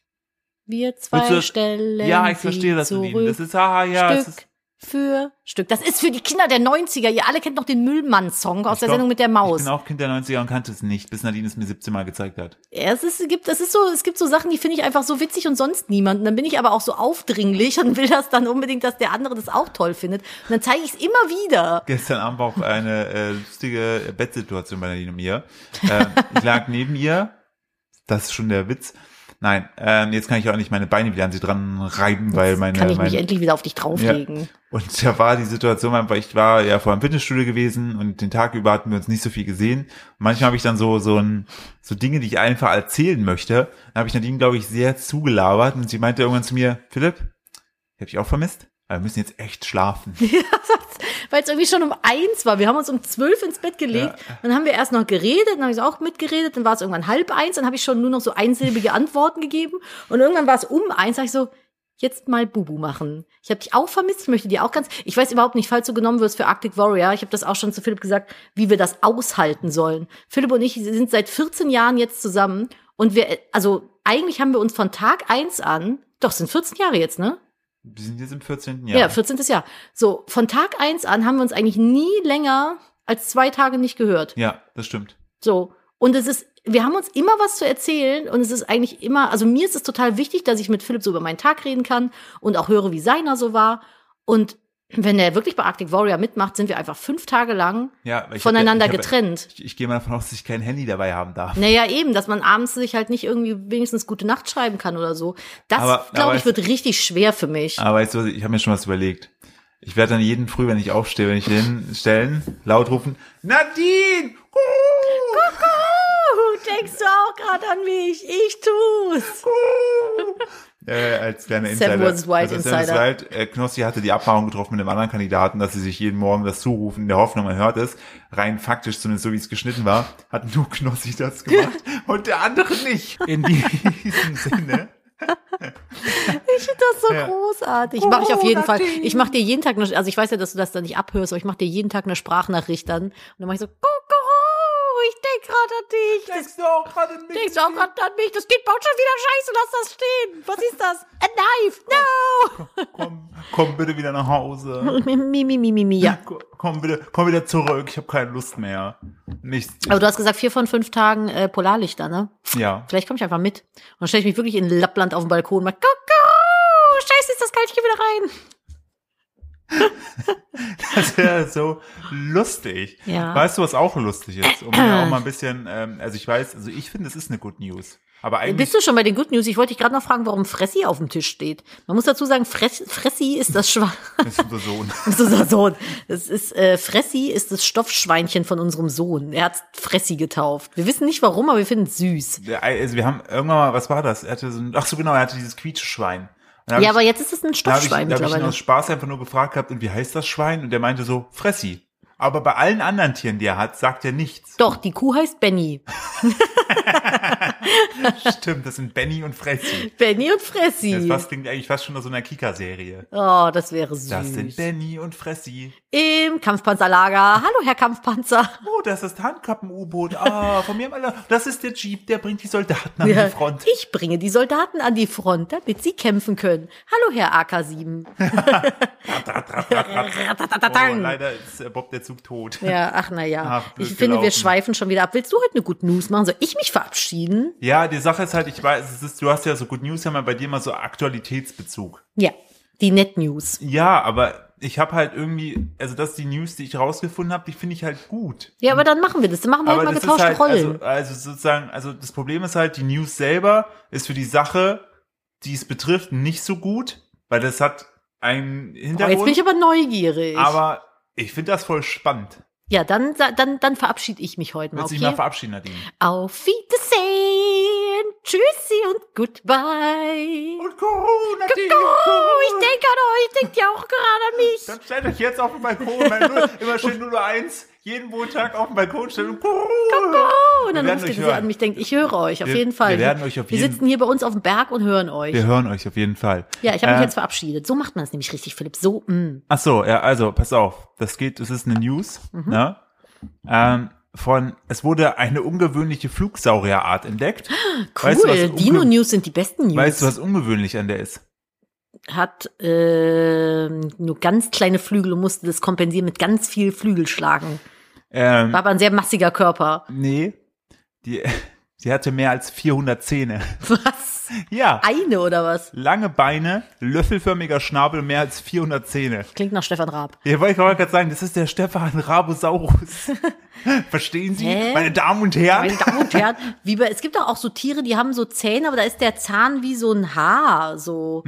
Wir zwei das- stellen Ja, ich verstehe das, zurück. Nadine. Das ist, haha, ja, es Stück ist, für Stück. Das ist für die Kinder der 90er. Ihr alle kennt noch den Müllmann-Song aus Ich der glaub, Sendung mit der Maus. Ich bin auch Kind der 90er und kannte es nicht, bis Nadine es mir 17 Mal gezeigt hat. Ja, es, ist, es gibt, es ist so, es gibt so Sachen, die finde ich einfach so witzig und sonst niemand. Und dann bin ich aber auch so aufdringlich und will das dann unbedingt, dass der andere das auch toll findet. Und dann zeige ich es immer wieder. Gestern Abend war auch eine äh, lustige Bettsituation bei Nadine und mir. Ähm, ich lag neben ihr, das ist schon der Witz. Nein, ähm, jetzt kann ich auch nicht meine Beine wieder an sie dran reiben, weil meine, Kann ich meine mich endlich wieder auf dich drauflegen. Und da war die Situation einfach, ich war ja vor einem Fitnessstudio gewesen und den Tag über hatten wir uns nicht so viel gesehen. Manchmal habe ich dann so, so ein, so Dinge, die ich einfach erzählen möchte. Da habe ich Nadine, glaube ich, sehr zugelabert und sie meinte irgendwann zu mir, Philipp, ich habe dich auch vermisst, aber wir müssen jetzt echt schlafen. (laughs) (laughs) Weil es irgendwie schon um eins war. Wir haben uns um zwölf ins Bett gelegt. Dann haben wir erst noch geredet, dann habe ich auch mitgeredet, dann war es irgendwann halb eins, dann habe ich schon nur noch so einsilbige Antworten gegeben. Und irgendwann war es um eins, sag ich so, jetzt mal Bubu machen. Ich habe dich auch vermisst, ich möchte dir auch ganz, ich weiß überhaupt nicht, falls du genommen wirst für Arctic Warrior, ich habe das auch schon zu Philipp gesagt, wie wir das aushalten sollen. Philipp und ich sind seit 14 Jahren jetzt zusammen und wir, also eigentlich haben wir uns von Tag eins an, doch, es sind 14 Jahre jetzt, ne? Wir sind jetzt im 14. Ja, Jahr. 14. Jahr. So, von Tag eins an haben wir uns eigentlich nie länger als zwei Tage nicht gehört. Ja, das stimmt. So. Und es ist, wir haben uns immer was zu erzählen und es ist eigentlich immer, also mir ist es total wichtig, dass ich mit Philipp so über meinen Tag reden kann und auch höre, wie seiner so war. Und wenn er wirklich bei Arctic Warrior mitmacht, sind wir einfach fünf Tage lang Ja, hab voneinander ja, ich hab, getrennt. Ich, ich gehe mal davon aus, dass ich kein Handy dabei haben darf. Naja, eben, dass man abends sich halt nicht irgendwie wenigstens gute Nacht schreiben kann oder so. Das, glaube ich, wird richtig schwer für mich. Aber weißt du, ich habe mir schon was überlegt. Ich werde dann jeden Früh, wenn ich aufstehe, wenn ich hinstellen, laut rufen, Nadine! Uh, denkst du auch gerade an mich? Ich tu's. Äh, als kleiner Insider. vs. Wild Also Seven vs. Insider. Wild, äh, Knossi hatte die Abmachung getroffen mit einem anderen Kandidaten, dass sie sich jeden Morgen das zurufen, in der Hoffnung, man hört es. Rein faktisch, zumindest so wie es geschnitten war, hat nur Knossi das (laughs) gemacht und der andere nicht. In diesem Sinne. Ich finde das so Ja. großartig. Mache ich auf jeden Fall. Ich mache dir jeden Tag, eine, also ich weiß ja, dass du das dann nicht abhörst, aber ich mache dir jeden Tag eine Sprachnachricht dann. Und dann mache ich so, ich denk gerade an dich. Denkst du auch gerade an mich? denkst du auch gerade an mich? Das Kind baut schon wieder Scheiße, lass das stehen. Was ist das? A knife, no. Komm, komm bitte wieder nach Hause. Mi, mi, mi, mi, mi, ja. Komm bitte, komm wieder zurück. Ich habe keine Lust mehr. Nichts. Aber du hast gesagt, vier von fünf Tagen äh, Polarlichter, ne? Ja. Vielleicht komme ich einfach mit. Und dann stelle ich mich wirklich in Lappland auf den Balkon und mach, Kuckuck, Scheiße, ist das kalt, ich geh wieder rein. (laughs) Das wäre so lustig. Ja. Weißt du, was auch lustig ist? Um ja auch mal ein (clears throat) bisschen, ähm, also ich weiß, also ich finde, es ist eine Good News. Aber eigentlich, Bist du schon bei den Good News? Ich wollte dich gerade noch fragen, warum Fressi auf dem Tisch steht. Man muss dazu sagen, Fress, Fressi ist das Schwein. (laughs) das ist unser Sohn. (laughs) Das ist unser Sohn. Das ist, äh, Fressi ist das Stoffschweinchen von unserem Sohn. Er hat Fressi getauft. Wir wissen nicht warum, aber wir finden es süß. Also wir haben irgendwann mal, was war das? Er hatte so ein, ach so genau, er hatte dieses Quietscheschwein. Hab Ja, ich- aber jetzt ist es ein da habe ich, Stoffschwein da hab ich ihn mittlerweile. aus Spaß einfach nur gefragt gehabt, und wie heißt das Schwein? Und der meinte so, Fressi. Aber bei allen anderen Tieren, die er hat, sagt er nichts. Doch, die Kuh heißt Benny. (laughs) (laughs) Stimmt, das sind Benny und Fressi. Benny und Das Fressi. fast, klingt eigentlich fast schon nach so einer Kika-Serie. Oh, das wäre süß. Das sind Benny und Fressi. Im Kampfpanzerlager. Hallo, Herr Kampfpanzer. Oh, das ist das Handkappen-U-Boot. Ah, von mir mal. Das ist der Jeep, der bringt die Soldaten an Ja, die Front. Ich bringe die Soldaten an die Front, damit sie kämpfen können. Hallo, Herr AK-7. (laughs) Oh, leider ist äh, Bob der Zug tot. Ja, ach na ja. Ach, blöd ich finde, wir gelaufen. schweifen schon wieder ab. Willst du heute eine Good News machen? Soll ich mich verabschieden? Verabschieden. Ja, die Sache ist halt, ich weiß, es ist, du hast ja so Good News, ja mal bei dir mal so Aktualitätsbezug. Ja, die Net News. Ja, aber ich habe halt irgendwie, also das ist die News, die ich rausgefunden habe, die finde ich halt gut. Ja, aber dann machen wir das. Dann machen wir halt mal getauschte halt, Rollen. also, also sozusagen, also das Problem ist halt, die News selber ist für die Sache, die es betrifft, nicht so gut, weil das hat einen oh, jetzt Hintergrund. bin ich aber neugierig. aber ich finde das voll spannend. Ja, dann, dann, dann verabschiede ich mich heute mal. Willst Okay? dich mal verabschieden, Nadine? Auf Wiedersehen. Tschüssi und goodbye. Und Corona, Nadine, Oh, ich denke an euch, denkt ja auch gerade an mich. Dann stellt euch jetzt auf den Balkon, weil nur, immer schön 001, jeden Montag auf den Balkon stellen und Oh, und dann Wir ruft ihr, hören. an mich denkt, ich höre euch, auf Wir- jeden Fall. wir werden euch auf wir jeden- sitzen hier bei uns auf dem Berg und hören euch. Wir hören euch auf jeden Fall. Ja, ich habe mich Äh, jetzt verabschiedet. So macht man es nämlich richtig, Philipp. So, mm. Ach so, ja, also, pass auf. Das geht, es ist eine News, Mhm. ne? Ähm, von, es wurde eine ungewöhnliche Flugsaurierart entdeckt. (gasps) Cool. Weißt du, Dino-News sind die besten News. Weißt du, was ungewöhnlich an der ist? Hat äh, nur ganz kleine Flügel und musste das kompensieren mit ganz viel Flügelschlagen. Ähm, War aber ein sehr massiger Körper. nee, die, (laughs) sie hatte mehr als 400 Zähne. (laughs) Was? Ja, Eine oder was? lange Beine, löffelförmiger Schnabel, mehr als 400 Zähne. Klingt nach Stefan Raab. Ja, wollte ich gerade sagen, das ist der Stefan Rabosaurus. (laughs) Verstehen Sie, Hä? meine Damen und Herren? Meine Damen und Herren, wie bei, es gibt doch auch so Tiere, die haben so Zähne, aber da ist der Zahn wie so ein Haar, so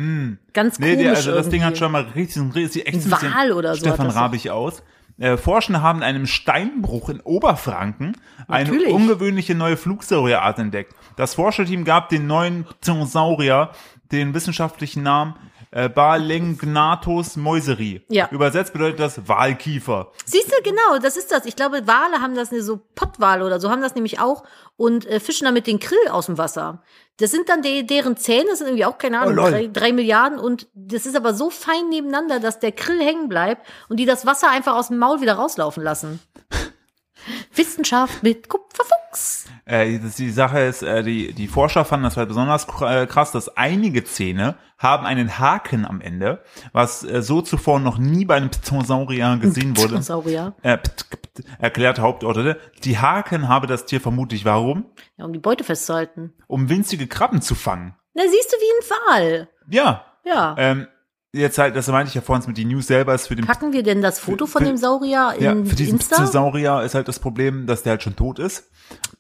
ganz Hm. Nee, komisch der, also das Ding irgendwie. hat schon mal richtig, richtig echt Ein Wal oder so Stefan. Rabig aus. Äh, Forschende haben in einem Steinbruch in Oberfranken eine Natürlich. ungewöhnliche neue Flugsaurierart entdeckt. Das Forscherteam gab den neuen Dinosaurier den wissenschaftlichen Namen äh, Balengnathus moiseri. Ja. Übersetzt bedeutet das Walkiefer. Siehst du, genau, das ist das. Ich glaube, Wale haben das, so Pottwale oder so haben das nämlich auch und äh, fischen damit den Krill aus dem Wasser. Das sind dann de deren Zähne, das sind irgendwie auch, keine Ahnung, Oh, drei, drei Milliarden und das ist aber so fein nebeneinander, dass der Krill hängen bleibt und die das Wasser einfach aus dem Maul wieder rauslaufen lassen. (laughs) Wissenschaft mit Kupferfuchs. Äh, die Sache ist, äh, die, die Forscher fanden das halt besonders äh, krass, dass einige Zähne haben einen Haken am Ende, was äh, so zuvor noch nie bei einem Pterosaurier gesehen wurde. Dinosaurier. Äh, erklärte Hauptorte. Die Haken habe das Tier vermutlich warum? Ja, um die Beute festzuhalten. Um winzige Krabben zu fangen. Na, siehst du wie ein Wal. Ja. Ja. Ähm, jetzt halt, das meinte ich ja vorhin mit die News selber ist für den Packen wir denn das Foto von für- dem Saurier in ja, für diesen Insta? Pterosaurier ist halt das Problem, dass der halt schon tot ist.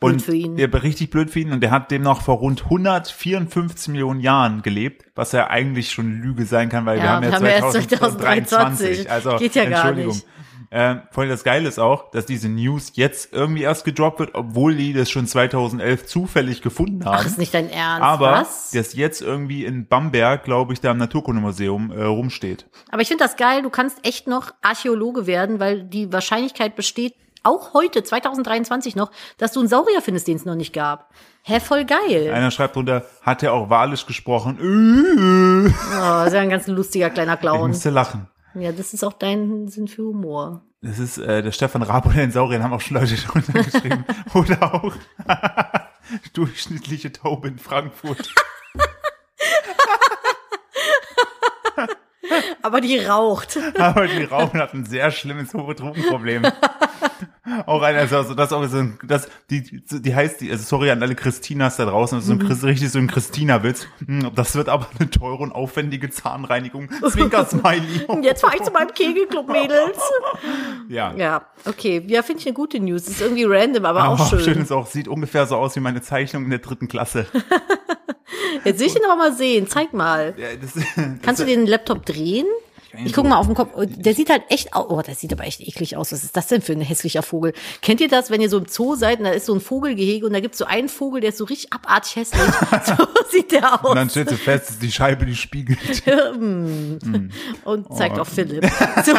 Blöd Und für ihn. Ja, richtig blöd für ihn. Und der hat demnach vor rund 154 Millionen Jahren gelebt, was ja eigentlich schon Lüge sein kann, weil wir Ja, haben ja wir haben ja erst 2023. 2023. Also, Geht ja gar Entschuldigung. nicht. Ähm, vor allem das Geile ist auch, dass diese News jetzt irgendwie erst gedroppt wird, obwohl die das schon 2011 zufällig gefunden haben. Ach, ist nicht dein Ernst. aber Was? das jetzt irgendwie in Bamberg, glaube ich, da im Naturkundemuseum äh, rumsteht. Aber ich finde das geil, du kannst echt noch Archäologe werden, weil die Wahrscheinlichkeit besteht, auch heute, 2023 noch, dass du einen Saurier findest, den es noch nicht gab. Hä, voll geil. Einer schreibt drunter, hat er auch walisch gesprochen? Oh, ist ja ein ganz lustiger kleiner ich Clown. musste lachen. Ja, das ist auch dein Sinn für Humor. Das ist äh, der Stefan Raab und den Sauriern haben auch schon Leute drunter (laughs) geschrieben. Oder auch (laughs) durchschnittliche Taube in Frankfurt. (laughs) Aber die raucht. (laughs) Aber die Rauchen hat ein sehr schlimmes Drogenproblem. (laughs) auch einer, also das ist auch so ein, das, die, die heißt, die, also sorry an alle Christinas da draußen, das ist so ein, Chris- richtig so ein Christina-Witz. Hm, Das wird aber eine teure und aufwendige Zahnreinigung. Zwinker Smiley. Jetzt fahr ich zu meinem Kegelclub, Mädels. Ja. Ja, okay. Ja, finde ich eine gute News. Ist irgendwie random, aber Aber auch schön. schön ist auch, sieht ungefähr so aus wie meine Zeichnung in der dritten Klasse. Jetzt will ich den aber mal sehen. Zeig mal. Ja, das, Kannst du den Laptop drehen? Ich guck mal auf den Kopf. Der sieht halt echt aus. Oh, der sieht aber echt eklig aus. Was ist das denn für ein hässlicher Vogel? Kennt ihr das, wenn ihr so im Zoo seid und da ist so ein Vogelgehege und da gibt's so einen Vogel, der ist so richtig abartig hässlich. (laughs) so sieht der aus. Und dann stellst du fest, dass die Scheibe die spiegelt. (laughs) und zeigt Oh. auf Philipp. (laughs) So.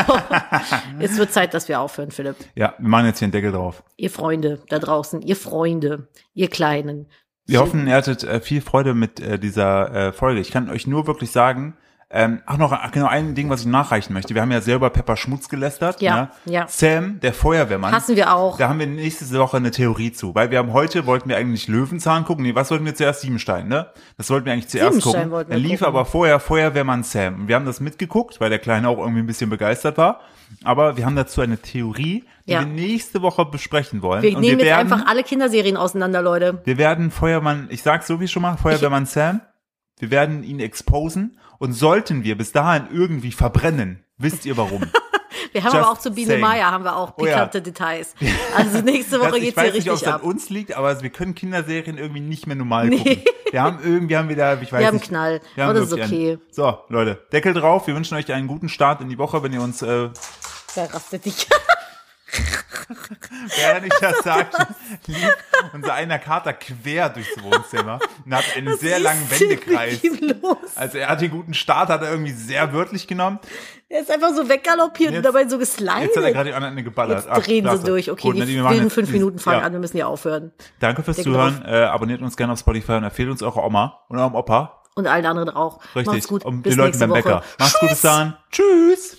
Es wird Zeit, dass wir aufhören, Philipp. Ja, wir machen jetzt hier einen Deckel drauf. Ihr Freunde da draußen, ihr Freunde, ihr Kleinen. Wir hoffen, ihr hattet äh, viel Freude mit äh, dieser äh, Folge. Ich kann euch nur wirklich sagen, Ähm, ach noch, ach genau, ein Ding, was ich nachreichen möchte. Wir haben ja sehr über Pepper Schmutz gelästert. Ja, ne? ja. Sam, der Feuerwehrmann. Hassen wir auch. Da haben wir nächste Woche eine Theorie zu, weil wir haben heute wollten wir eigentlich Löwenzahn gucken. Nee, was wollten wir zuerst? Siebenstein, ne? Das wollten wir eigentlich zuerst Siebenstein gucken. wollten wir Dann lief gucken. aber vorher Feuerwehrmann Sam. Und wir haben das mitgeguckt, weil der Kleine auch irgendwie ein bisschen begeistert war. Aber wir haben dazu eine Theorie, die Ja. wir nächste Woche besprechen wollen. Wir Und nehmen wir jetzt werden, einfach alle Kinderserien auseinander, Leute. wir werden Feuermann, ich sag's so wie schon mal, Feuerwehrmann Sam, wir werden ihn exposen und sollten wir bis dahin irgendwie verbrennen, wisst ihr warum? (laughs) Wir haben Just aber auch zu Biene. Meier haben wir auch Oh ja. pikante Details. Also nächste Woche (laughs) Das- ich geht's weiß hier nicht, ob richtig es ab. an uns liegt, aber wir können Kinderserien irgendwie nicht mehr normal gucken. Wir haben irgendwie, haben wir da, ich weiß Wir haben nicht. Knall. wir haben Aber das ist okay. einen. So, Leute, Deckel drauf. Wir wünschen euch einen guten Start in die Woche, wenn ihr uns, äh, Da rastet dich. (laughs) während ich das (laughs) sagte, lief unser einer Kater quer durchs Wohnzimmer und hat einen sehr langen Wendekreis. Was? Also er hat den guten Start, hat er irgendwie sehr wörtlich genommen. Er ist einfach so weggaloppiert und Jetzt- dabei so Jetzt hat er geslidet. gerade die anderen geballert. Jetzt drehen klasse. sie durch. Okay, Gut, wir wilden jetzt fünf Minuten fangen ja. an, wir müssen hier aufhören. Danke fürs Deckel Zuhören. Äh, abonniert uns gerne auf Spotify und empfehlt uns eure Oma und eurem Opa. Und allen anderen auch. Richtig. Macht's gut. Und Bis den Leuten beim Woche. Bäcker. Macht's gut, bis dann. Tschüss.